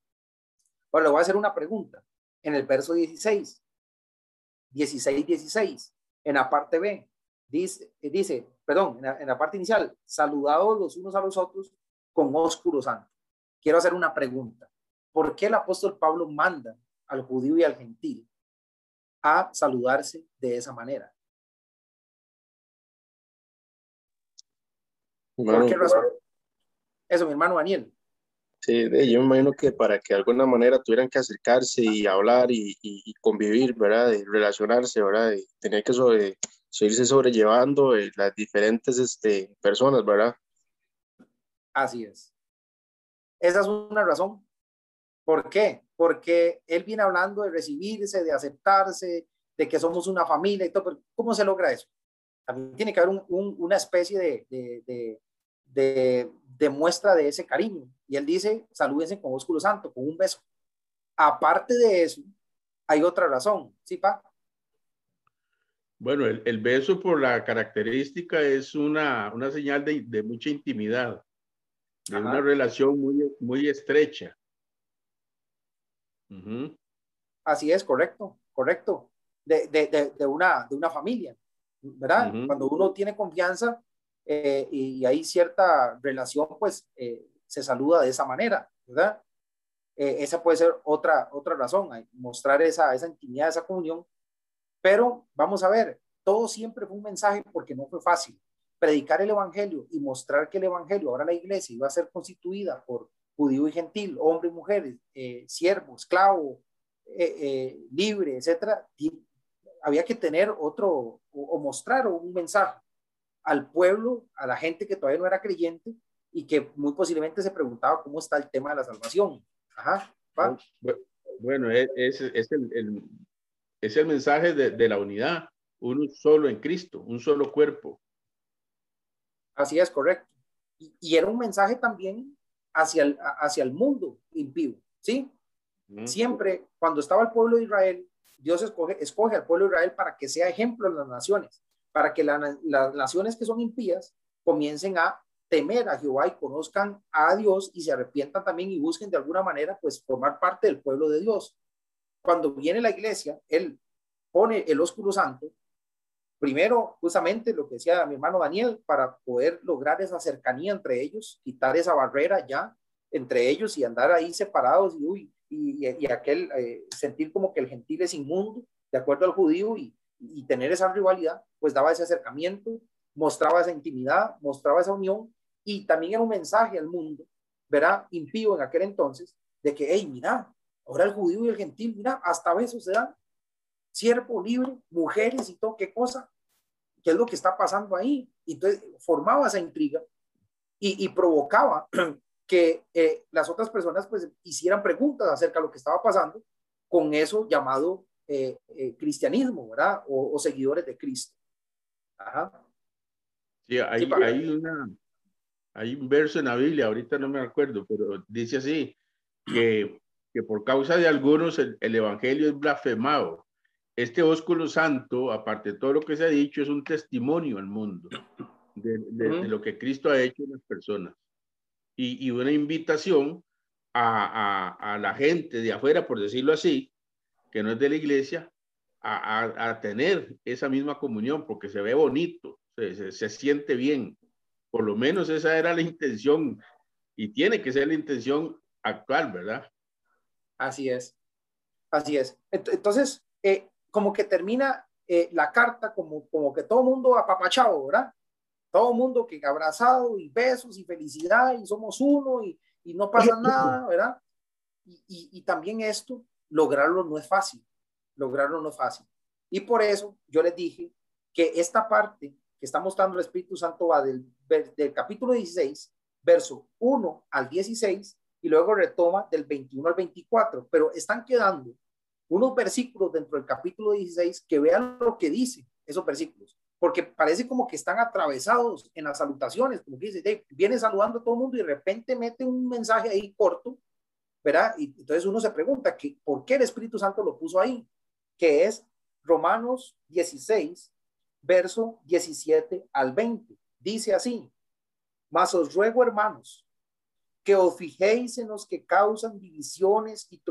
Ahora le voy a hacer una pregunta. En el verso 16, 16, 16, en la parte B, dice, dice perdón, en la, en la parte inicial, saludados los unos a los otros con ósculo santo. Quiero hacer una pregunta. ¿Por qué el apóstol Pablo manda al judío y al gentil a saludarse de esa manera? ¿Por qué razón? Eso, mi hermano Daniel. Sí, yo me imagino que para que de alguna manera tuvieran que acercarse y hablar y, y- y convivir, ¿verdad? Y relacionarse, ¿verdad? Y tener que sobre, seguirse sobrellevando las diferentes este, personas, ¿verdad? Así es. Esa es una razón. ¿Por qué? Porque él viene hablando de recibirse, de aceptarse, de que somos una familia y todo. Pero ¿Cómo se logra eso? También tiene que haber un- un- una especie de, de, de, de, de muestra de ese cariño. Y él dice, salúdense con ósculo santo, con un beso. Aparte de eso, hay otra razón. ¿Sí, pa? Bueno, el, el beso por la característica es una, una señal de, de mucha intimidad, de Ajá. una relación muy, muy estrecha. Así es, correcto, correcto. De, de, de, de una, de una familia, ¿verdad? Cuando uno tiene confianza eh, y, y hay cierta relación, pues eh, se saluda de esa manera, ¿verdad? Eh, esa puede ser otra, otra razón, mostrar esa, esa intimidad, esa comunión. Pero vamos a ver, todo siempre fue un mensaje porque no fue fácil. Predicar el evangelio y mostrar que el evangelio, ahora la iglesia iba a ser constituida por judío y gentil, hombre y mujer, siervo, esclavo, libre, etcétera, había que tener otro o mostrar un mensaje al pueblo, a la gente que todavía no era creyente y que muy posiblemente se preguntaba cómo está el tema de la salvación. Ajá, va. Bu- Bueno, es, es, es el, el- es el mensaje de, de la unidad, uno solo en Cristo, un solo cuerpo. Así es, correcto. Y, y era un mensaje también hacia el, hacia el mundo impío, ¿sí? Ujú. Siempre, cuando estaba el pueblo de Israel, Dios escoge, escoge al pueblo de Israel para que sea ejemplo en las naciones, para que las naciones que son impías comiencen a temer a Jehová y conozcan a Dios y se arrepientan también y busquen de alguna manera pues formar parte del pueblo de Dios. Cuando viene la iglesia, él pone el ósculo santo, primero justamente lo que decía mi hermano Daniel, para poder lograr esa cercanía entre ellos, quitar esa barrera ya entre ellos y andar ahí separados y, uy, y, aquel eh, sentir como que el gentil es inmundo, de acuerdo al judío, y, y tener esa rivalidad, pues daba ese acercamiento, mostraba esa intimidad, mostraba esa unión y también era un mensaje al mundo, verá, impío en aquel entonces, de que, hey, mira, ahora el judío y el gentil, mira, hasta besos se dan, siervo libre, mujeres y todo, qué cosa, qué es lo que está pasando ahí. Y entonces formaba esa intriga y, y provocaba que eh, las otras personas pues hicieran preguntas acerca de lo que estaba pasando con eso llamado eh, eh, cristianismo, ¿verdad? O, o, seguidores de Cristo. Ajá. Sí, hay, hay una, hay un verso en la Biblia, ahorita no me acuerdo, pero dice así, que, que por causa de algunos el, Evangelio es blasfemado. Este ósculo santo, aparte de todo lo que se ha dicho, es un testimonio al mundo de, de, lo que Cristo ha hecho en las personas. Y, y una invitación a, a, a, la gente de afuera, por decirlo así, que no es de la iglesia, a, a tener esa misma comunión, porque se ve bonito, se, se, se siente bien, por lo menos esa era la intención y tiene que ser la intención actual, ¿verdad? Así es, así es. Entonces, eh, como que termina eh, la carta como, como que todo mundo apapachado, ¿verdad? Todo mundo que abrazado y besos y felicidad y somos uno y, y no pasa nada, ¿verdad? Y, y, y, también esto, lograrlo no es fácil, lograrlo no es fácil. Y por eso yo les dije que esta parte que está mostrando el Espíritu Santo va del, del capítulo 16, verso 1 al 16, y luego retoma del 21 al 24, pero están quedando unos versículos dentro del capítulo 16 que vean lo que dice esos versículos, porque parece como que están atravesados en las salutaciones, como que dice, viene saludando a todo el mundo y de repente mete un mensaje ahí corto, ¿verdad? Y entonces uno se pregunta, que, ¿por qué el Espíritu Santo lo puso ahí? Que es Romanos 16, verso 17 al 20. Dice así, mas os ruego, hermanos, que os fijéis en los que causan divisiones y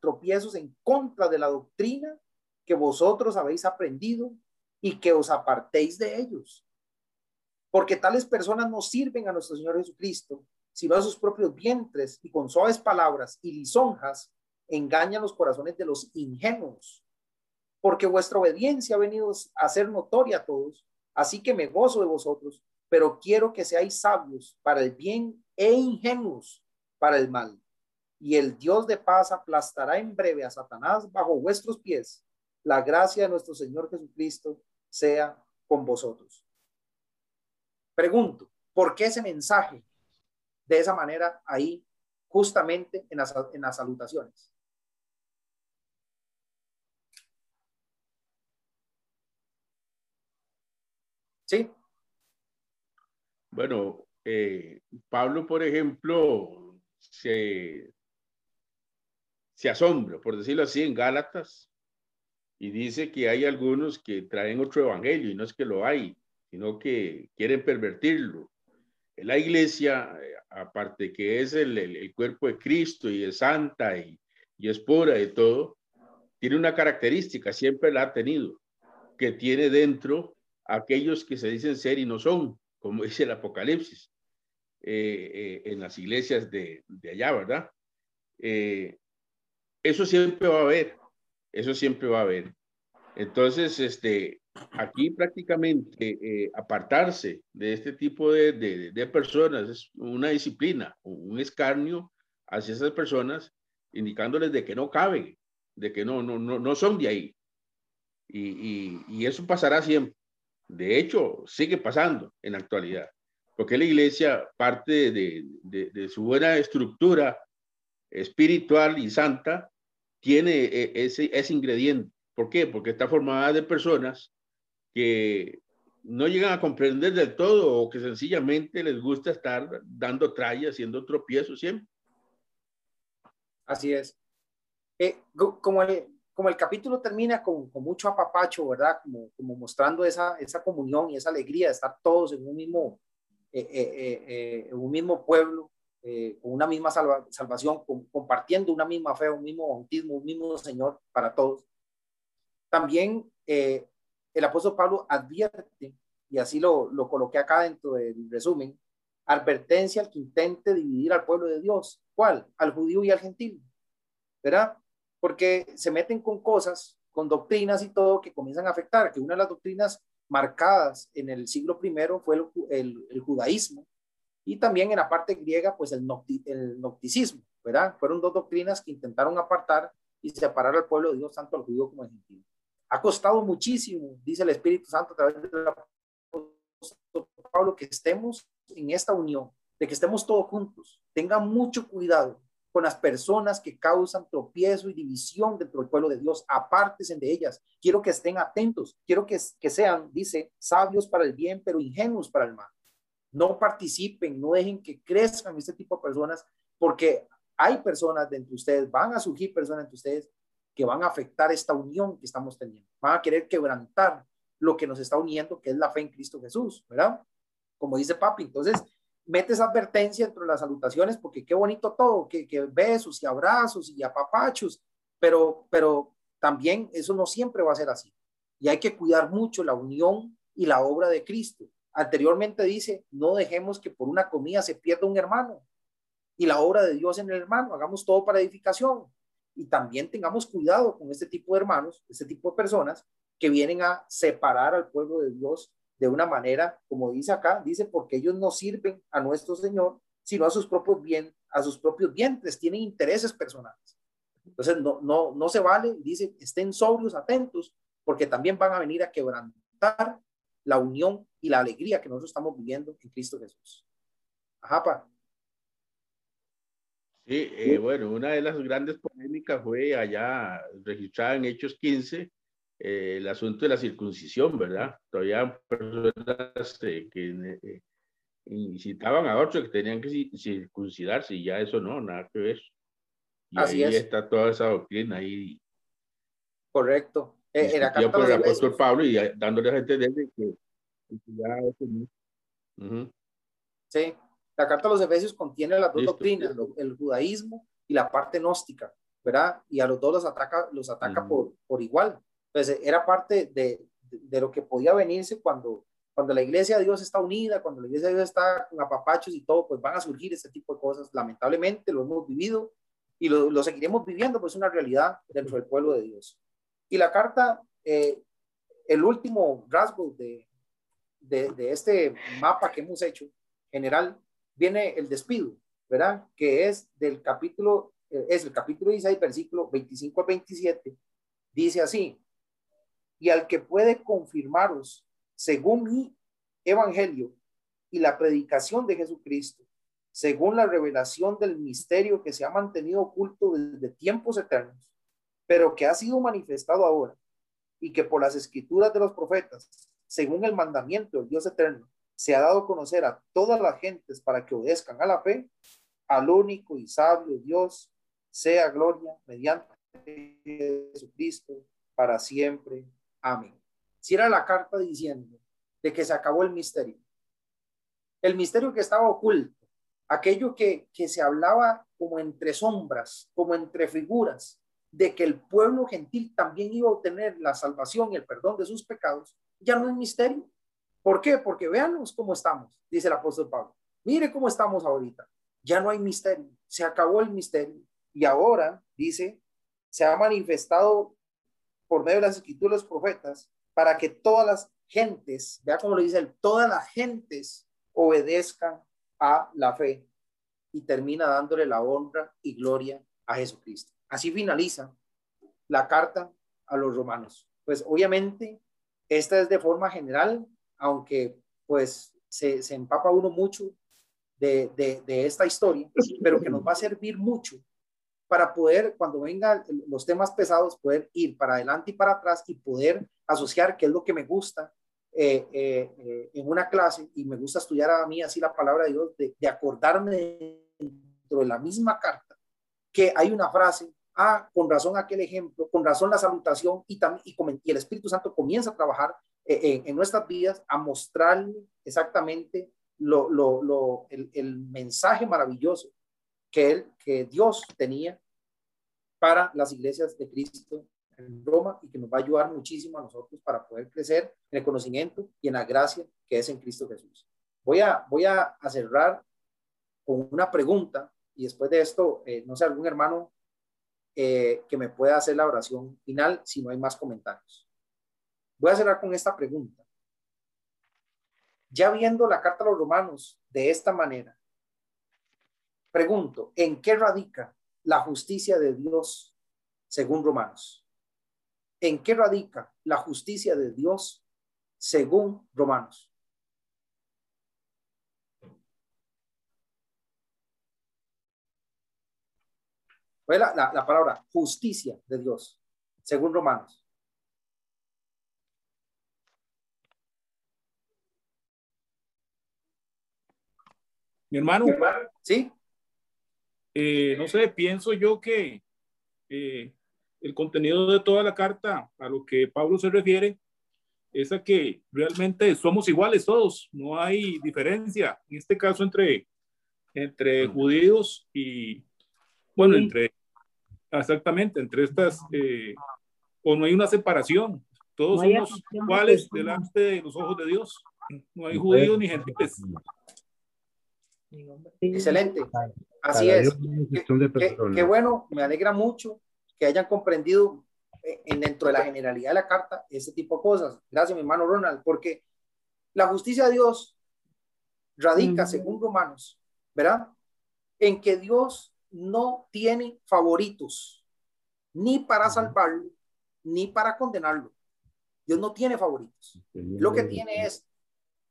tropiezos en contra de la doctrina que vosotros habéis aprendido y que os apartéis de ellos. Porque tales personas no sirven a nuestro Señor Jesucristo, sino a sus propios vientres y con suaves palabras y lisonjas engañan los corazones de los ingenuos porque vuestra obediencia ha venido a ser notoria a todos, así que me gozo de vosotros, pero quiero que seáis sabios para el bien e ingenuos para el mal. Y el Dios de paz aplastará en breve a Satanás bajo vuestros pies. La gracia de nuestro Señor Jesucristo sea con vosotros. Pregunto, ¿por qué ese mensaje de esa manera ahí, justamente en las, en las salutaciones? Sí. Bueno, eh, Pablo, por ejemplo, se, se asombra, por decirlo así, en Gálatas, y dice que hay algunos que traen otro evangelio, y no es que lo hay, sino que quieren pervertirlo. La iglesia, eh, aparte que es el, cuerpo de Cristo y es santa y, es pura y todo, tiene una característica, siempre la ha tenido, que tiene dentro aquellos que se dicen ser y no son, como dice el Apocalipsis, eh, eh, en las iglesias de, allá, ¿verdad? Eso siempre va a haber, eso siempre va a haber. Entonces, este, aquí prácticamente apartarse de este tipo de, de, personas es una disciplina, un escarnio hacia esas personas, indicándoles de que no caben, de que no, no, no, no son de ahí. Y, y, y eso pasará siempre. De hecho, sigue pasando en la actualidad, porque la iglesia, parte de, de, su buena estructura espiritual y santa, tiene e, ese, ese ingrediente. ¿Por qué? Porque está formada de personas que no llegan a comprender del todo o que sencillamente les gusta estar dando tralla, haciendo tropiezos siempre. Así es. Eh, como, como el capítulo termina con, con mucho apapacho, ¿verdad? Como, como mostrando esa, esa comunión y esa alegría de estar todos en un mismo, eh, eh, eh, en un mismo pueblo, con una misma salvación, compartiendo una misma fe, un mismo bautismo, un mismo Señor para todos. También el apóstol Pablo advierte, y así lo, lo coloqué acá dentro del resumen, advertencia al que intente dividir al pueblo de Dios. ¿Cuál? Al judío y al gentil. ¿Verdad? porque se meten con cosas, con doctrinas y todo que comienzan a afectar, que una de las doctrinas marcadas en el siglo I fue el, el, judaísmo y también en la parte griega, pues el, nocti, el nocticismo, ¿verdad? Fueron dos doctrinas que intentaron apartar y separar al pueblo de Dios, tanto al judío como al gentil. Ha costado muchísimo, dice el Espíritu Santo a través de Pablo, que estemos en esta unión, de que estemos todos juntos. Tengan mucho cuidado, con las personas que causan tropiezo y división dentro del pueblo de Dios. Apártense de ellas. Quiero que estén atentos. Quiero que, que sean, dice, sabios para el bien, pero ingenuos para el mal. No participen, no dejen que crezcan este tipo de personas, porque hay personas dentro de ustedes, van a surgir personas entre ustedes que van a afectar esta unión que estamos teniendo. Van a querer quebrantar lo que nos está uniendo, que es la fe en Cristo Jesús, ¿verdad? Como dice papi. Entonces, metes advertencia entre las salutaciones, porque qué bonito todo, que, que besos y abrazos y apapachos, pero, pero también eso no siempre va a ser así. Y hay que cuidar mucho la unión y la obra de Cristo. Anteriormente dice, no dejemos que por una comida se pierda un hermano y la obra de Dios en el hermano, hagamos todo para edificación. Y también tengamos cuidado con este tipo de hermanos, este tipo de personas que vienen a separar al pueblo de Dios de una manera, como dice acá, dice, porque ellos no sirven a nuestro Señor, sino a sus propios bien, a sus propios vientres, tienen intereses personales. Entonces, no, no, no se vale, dice, estén sobrios, atentos, porque también van a venir a quebrantar la unión y la alegría que nosotros estamos viviendo en Cristo Jesús. Ajá, pa. Sí, eh, bueno, una de las grandes polémicas fue allá registrada en Hechos 15, eh, el asunto de la circuncisión, ¿verdad? Todavía personas eh, que incitaban a otros que tenían que circuncidarse y ya eso no, nada que ver. Y Así ahí está toda esa doctrina ahí. Correcto. Eh, era por el apóstol Pablo y dándole a gente de que, ya eso no. Sí, la carta de los Efesios contiene las dos doctrinas, el judaísmo y la parte gnóstica, ¿verdad? Y a los dos los ataca, los ataca por, por igual. Entonces, era parte de, de, lo que podía venirse cuando, cuando la iglesia de Dios está unida, cuando la iglesia de Dios está con apapachos y todo, pues van a surgir este tipo de cosas. Lamentablemente lo hemos vivido y lo, lo seguiremos viviendo, pues es una realidad dentro del pueblo de Dios. Y la carta, eh, el último rasgo de, de, de, este mapa que hemos hecho general, viene el despido, ¿verdad? Que es del capítulo, eh, es el capítulo 16, versículo 25 al 27, dice así, y al que puede confirmaros, según mi evangelio y la predicación de Jesucristo, según la revelación del misterio que se ha mantenido oculto desde tiempos eternos, pero que ha sido manifestado ahora, y que por las escrituras de los profetas, según el mandamiento del Dios eterno, se ha dado a conocer a todas las gentes para que obedezcan a la fe, al único y sabio Dios, sea gloria mediante Jesucristo para siempre. Amén. Si era la carta diciendo de que se acabó el misterio, el misterio que estaba oculto, aquello que, que se hablaba como entre sombras, como entre figuras, de que el pueblo gentil también iba a obtener la salvación y el perdón de sus pecados, ya no es misterio. ¿Por qué? Porque véanos cómo estamos, dice el apóstol Pablo. Mire cómo estamos ahorita. Ya no hay misterio. Se acabó el misterio. Y ahora, dice, se ha manifestado por medio de las escrituras los profetas, para que todas las gentes, vea cómo lo dice él, todas las gentes obedezcan a la fe y termina dándole la honra y gloria a Jesucristo. Así finaliza la carta a los romanos. Pues obviamente, esta es de forma general, aunque pues se, se empapa uno mucho de, de, esta historia, pero que nos va a servir mucho para poder, cuando vengan los temas pesados, poder ir para adelante y para atrás y poder asociar qué es lo que me gusta eh, eh, eh, en una clase y me gusta estudiar a mí así la palabra de Dios, de, acordarme dentro de la misma carta que hay una frase ah, con razón aquel ejemplo, con razón la salutación y, también, y, el Espíritu Santo comienza a trabajar eh, en, nuestras vidas a mostrarle exactamente lo, el, mensaje maravilloso que, él, que Dios tenía para las iglesias de Cristo en Roma y que nos va a ayudar muchísimo a nosotros para poder crecer en el conocimiento y en la gracia que es en Cristo Jesús. Voy a, voy a, cerrar con una pregunta y después de esto, eh, no sé, algún hermano eh, que me pueda hacer la oración final si no hay más comentarios. Voy a cerrar con esta pregunta. Ya viendo la carta a los romanos de esta manera, pregunto, ¿en qué radica la justicia de Dios según Romanos? ¿En qué radica la justicia de Dios según Romanos? Fue la, la, palabra justicia de Dios según Romanos. Mi hermano. Sí. Eh, no sé, pienso yo que eh, el contenido de toda la carta a lo que Pablo se refiere es a que realmente somos iguales todos, no hay diferencia, en este caso entre, entre judíos y, bueno, entre, exactamente, entre estas, eh, o no hay una separación, todos somos iguales delante de los ojos de Dios, no hay judíos ni gentiles. Excelente, así es. Qué, bueno, me alegra mucho que hayan comprendido eh, en, dentro de la generalidad de la carta ese tipo de cosas. Gracias, mi hermano Ronald, porque la justicia de Dios radica, según Romanos, ¿verdad? En que Dios no tiene favoritos, ni para salvarlo, ni para condenarlo. Dios no tiene favoritos. Lo que tiene es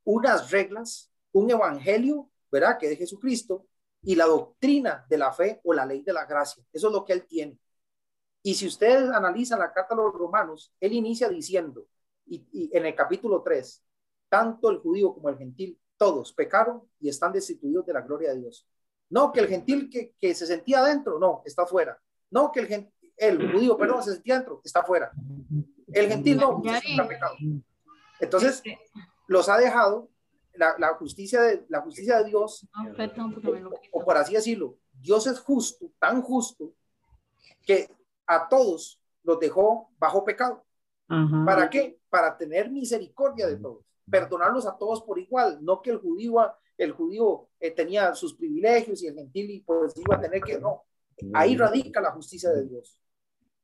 unas reglas, un evangelio, ¿verdad? Que de Jesucristo y la doctrina de la fe o la ley de la gracia. Eso es lo que Él tiene. Y si ustedes analizan la carta a los romanos, él inicia diciendo, y, en el capítulo 3, tanto el judío como el gentil, todos pecaron y están destituidos de la gloria de Dios. No, que el gentil que, que se sentía adentro, no, está fuera. No, que el, el judío, perdón, se sentía adentro, está fuera. El gentil no, está pecado. Entonces, los ha dejado la, la, justicia de, la justicia de Dios, o por así decirlo, Dios es justo, tan justo, que a todos los dejó bajo pecado. ¿Para qué? Para tener misericordia de todos, perdonarlos a todos por igual, no que el judío, el judío eh, tenía sus privilegios y el gentil y pues iba a tener que, no, ahí radica la justicia de Dios,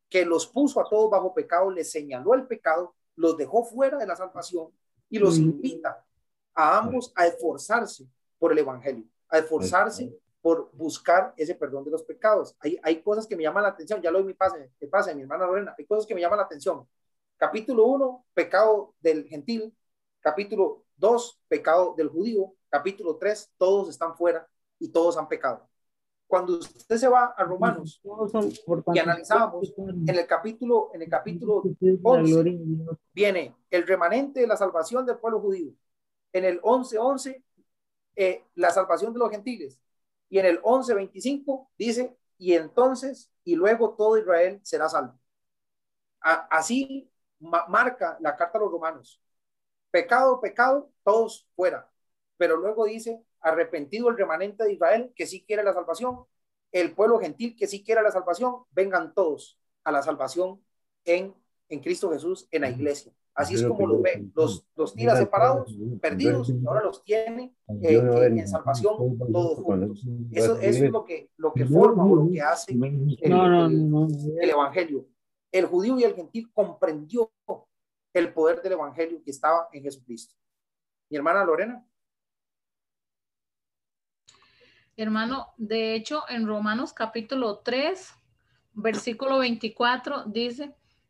que los puso a todos bajo pecado, les señaló el pecado, los dejó fuera de la salvación y los invita a ambos a esforzarse por el Evangelio, a esforzarse por buscar ese perdón de los pecados. Hay, hay cosas que me llaman la atención, ya lo doy mi pase, que pase, mi hermana Lorena, hay cosas que me llaman la atención. Capítulo 1, pecado del gentil. Capítulo 2, pecado del judío. Capítulo 3, todos están fuera y todos han pecado. Cuando usted se va a Romanos y analizamos en el capítulo, en el capítulo 11, viene el remanente de la salvación del pueblo judío. En el 11.11, 11, eh, la salvación de los gentiles y en el 11:25 dice, y entonces, y luego todo Israel será salvo. así marca la carta a los romanos. Pecado, pecado, todos fuera. Pero luego dice, arrepentido el remanente de Israel, que sí quiere la salvación, el pueblo gentil que sí quiere la salvación, vengan todos a la salvación en, en Cristo Jesús, en la iglesia. Así es como los ve, los, los tira separados, perdidos, y ahora los tiene eh, en salvación todos juntos. Eso, es lo que, lo que forma o lo que hace el, el, Evangelio. El judío y el gentil comprendió el poder del Evangelio que estaba en Jesucristo. Mi hermana Lorena. Hermano, de hecho, en Romanos capítulo 3, versículo 24, dice,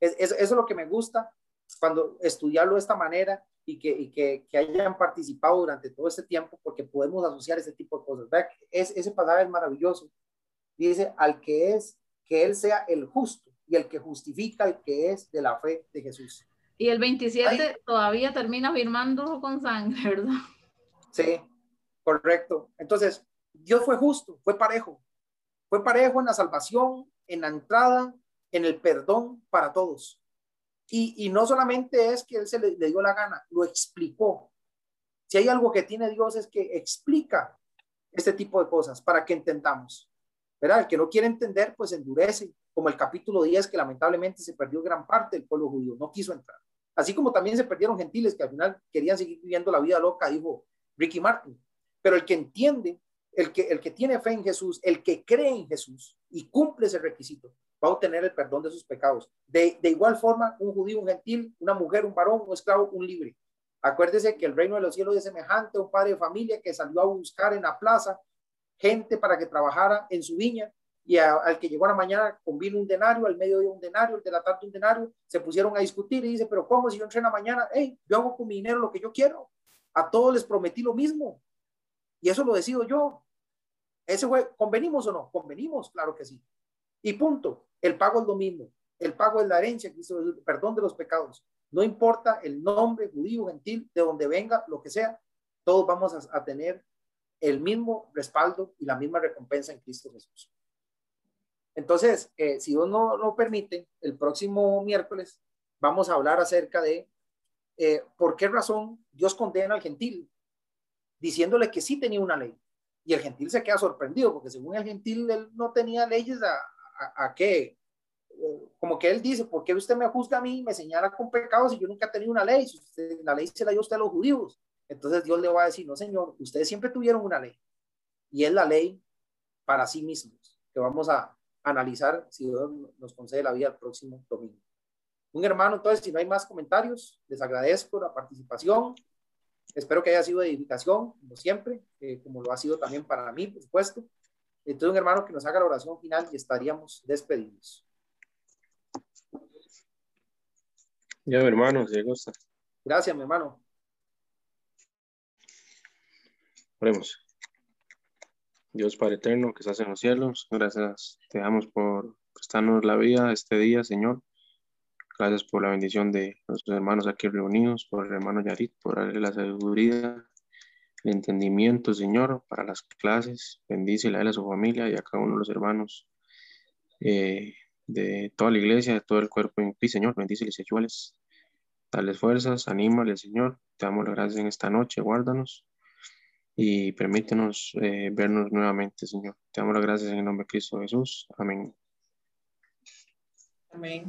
Es, es- eso es lo que me gusta cuando estudiarlo de esta manera y que, y que, que hayan participado durante todo este tiempo porque podemos asociar ese tipo de cosas. Es, ese pasaje es maravilloso. Dice, al que es, que él sea el justo y el que justifica el que es de la fe de Jesús. Y el 27 todavía termina firmando con sangre, ¿verdad? Sí, correcto. Entonces, Dios fue justo, fue parejo. Fue parejo en la salvación, en la entrada, en el perdón para todos. Y, y no solamente es que Él se le, dio la gana, lo explicó. Si hay algo que tiene Dios es que explica este tipo de cosas para que entendamos. ¿Verdad? El que no quiere entender, pues endurece, como el capítulo 10, que lamentablemente se perdió gran parte del pueblo judío, no quiso entrar. Así como también se perdieron gentiles que al final querían seguir viviendo la vida loca, dijo Ricky Martin. Pero el que entiende, el que, el que tiene fe en Jesús, el que cree en Jesús y cumple ese requisito, va a obtener el perdón de sus pecados. De, igual forma, un judío, un gentil, una mujer, un varón, un esclavo, un libre. Acuérdese que el reino de los cielos es semejante a un padre de familia que salió a buscar en la plaza gente para que trabajara en su viña y al que llegó a la mañana con vino un denario, al mediodía un denario, el de la tarde un denario, se pusieron a discutir y dice, pero ¿cómo si yo entré en la mañana? Hey, yo hago con mi dinero lo que yo quiero. A todos les prometí lo mismo. Y eso lo decido yo. Ese fue, ¿convenimos o no? Convenimos, claro que sí. Y punto. El pago es lo mismo. El pago es la herencia, Cristo Jesús, perdón de los pecados. No importa el nombre, judío, gentil, de donde venga, lo que sea, todos vamos a, tener el mismo respaldo y la misma recompensa en Cristo Jesús. Entonces, eh, si Dios no lo permite, el próximo miércoles vamos a hablar acerca de eh, por qué razón Dios condena al gentil, diciéndole que sí tenía una ley. Y el gentil se queda sorprendido, porque según el gentil, él no tenía leyes a, qué. Como que él dice, ¿por qué usted me juzga a mí, me señala con pecados y yo nunca he tenido una ley? Si usted- la ley se la dio usted a los judíos. Entonces Dios le va a decir, no señor, ustedes siempre tuvieron una ley. Y es la ley para sí mismos, que vamos a analizar si Dios nos concede la vida el próximo domingo. Un hermano, entonces, si no hay más comentarios, les agradezco la participación. Espero que haya sido de edificación, como siempre, eh, como lo ha sido también para mí, por supuesto. Entonces, un hermano que nos haga la oración final y estaríamos despedidos. Ya, mi hermano, si le gusta. Gracias, mi hermano. Oremos. Dios Padre Eterno, que estás en los cielos, gracias te damos por prestarnos la vida este día, Señor. Gracias por la bendición de nuestros hermanos aquí reunidos, por el hermano Yarit, por darle la sabiduría, el entendimiento, Señor, para las clases. Bendícele a él, a su familia y a cada uno de los hermanos eh, de toda la iglesia, de todo el cuerpo en Cristo, Señor. Bendíceles y ayúdales. Dales fuerzas, anímale, Señor. Te damos las gracias en esta noche, guárdanos y permítenos eh, vernos nuevamente, Señor. Te damos las gracias en el nombre de Cristo Jesús. Amén. Amén.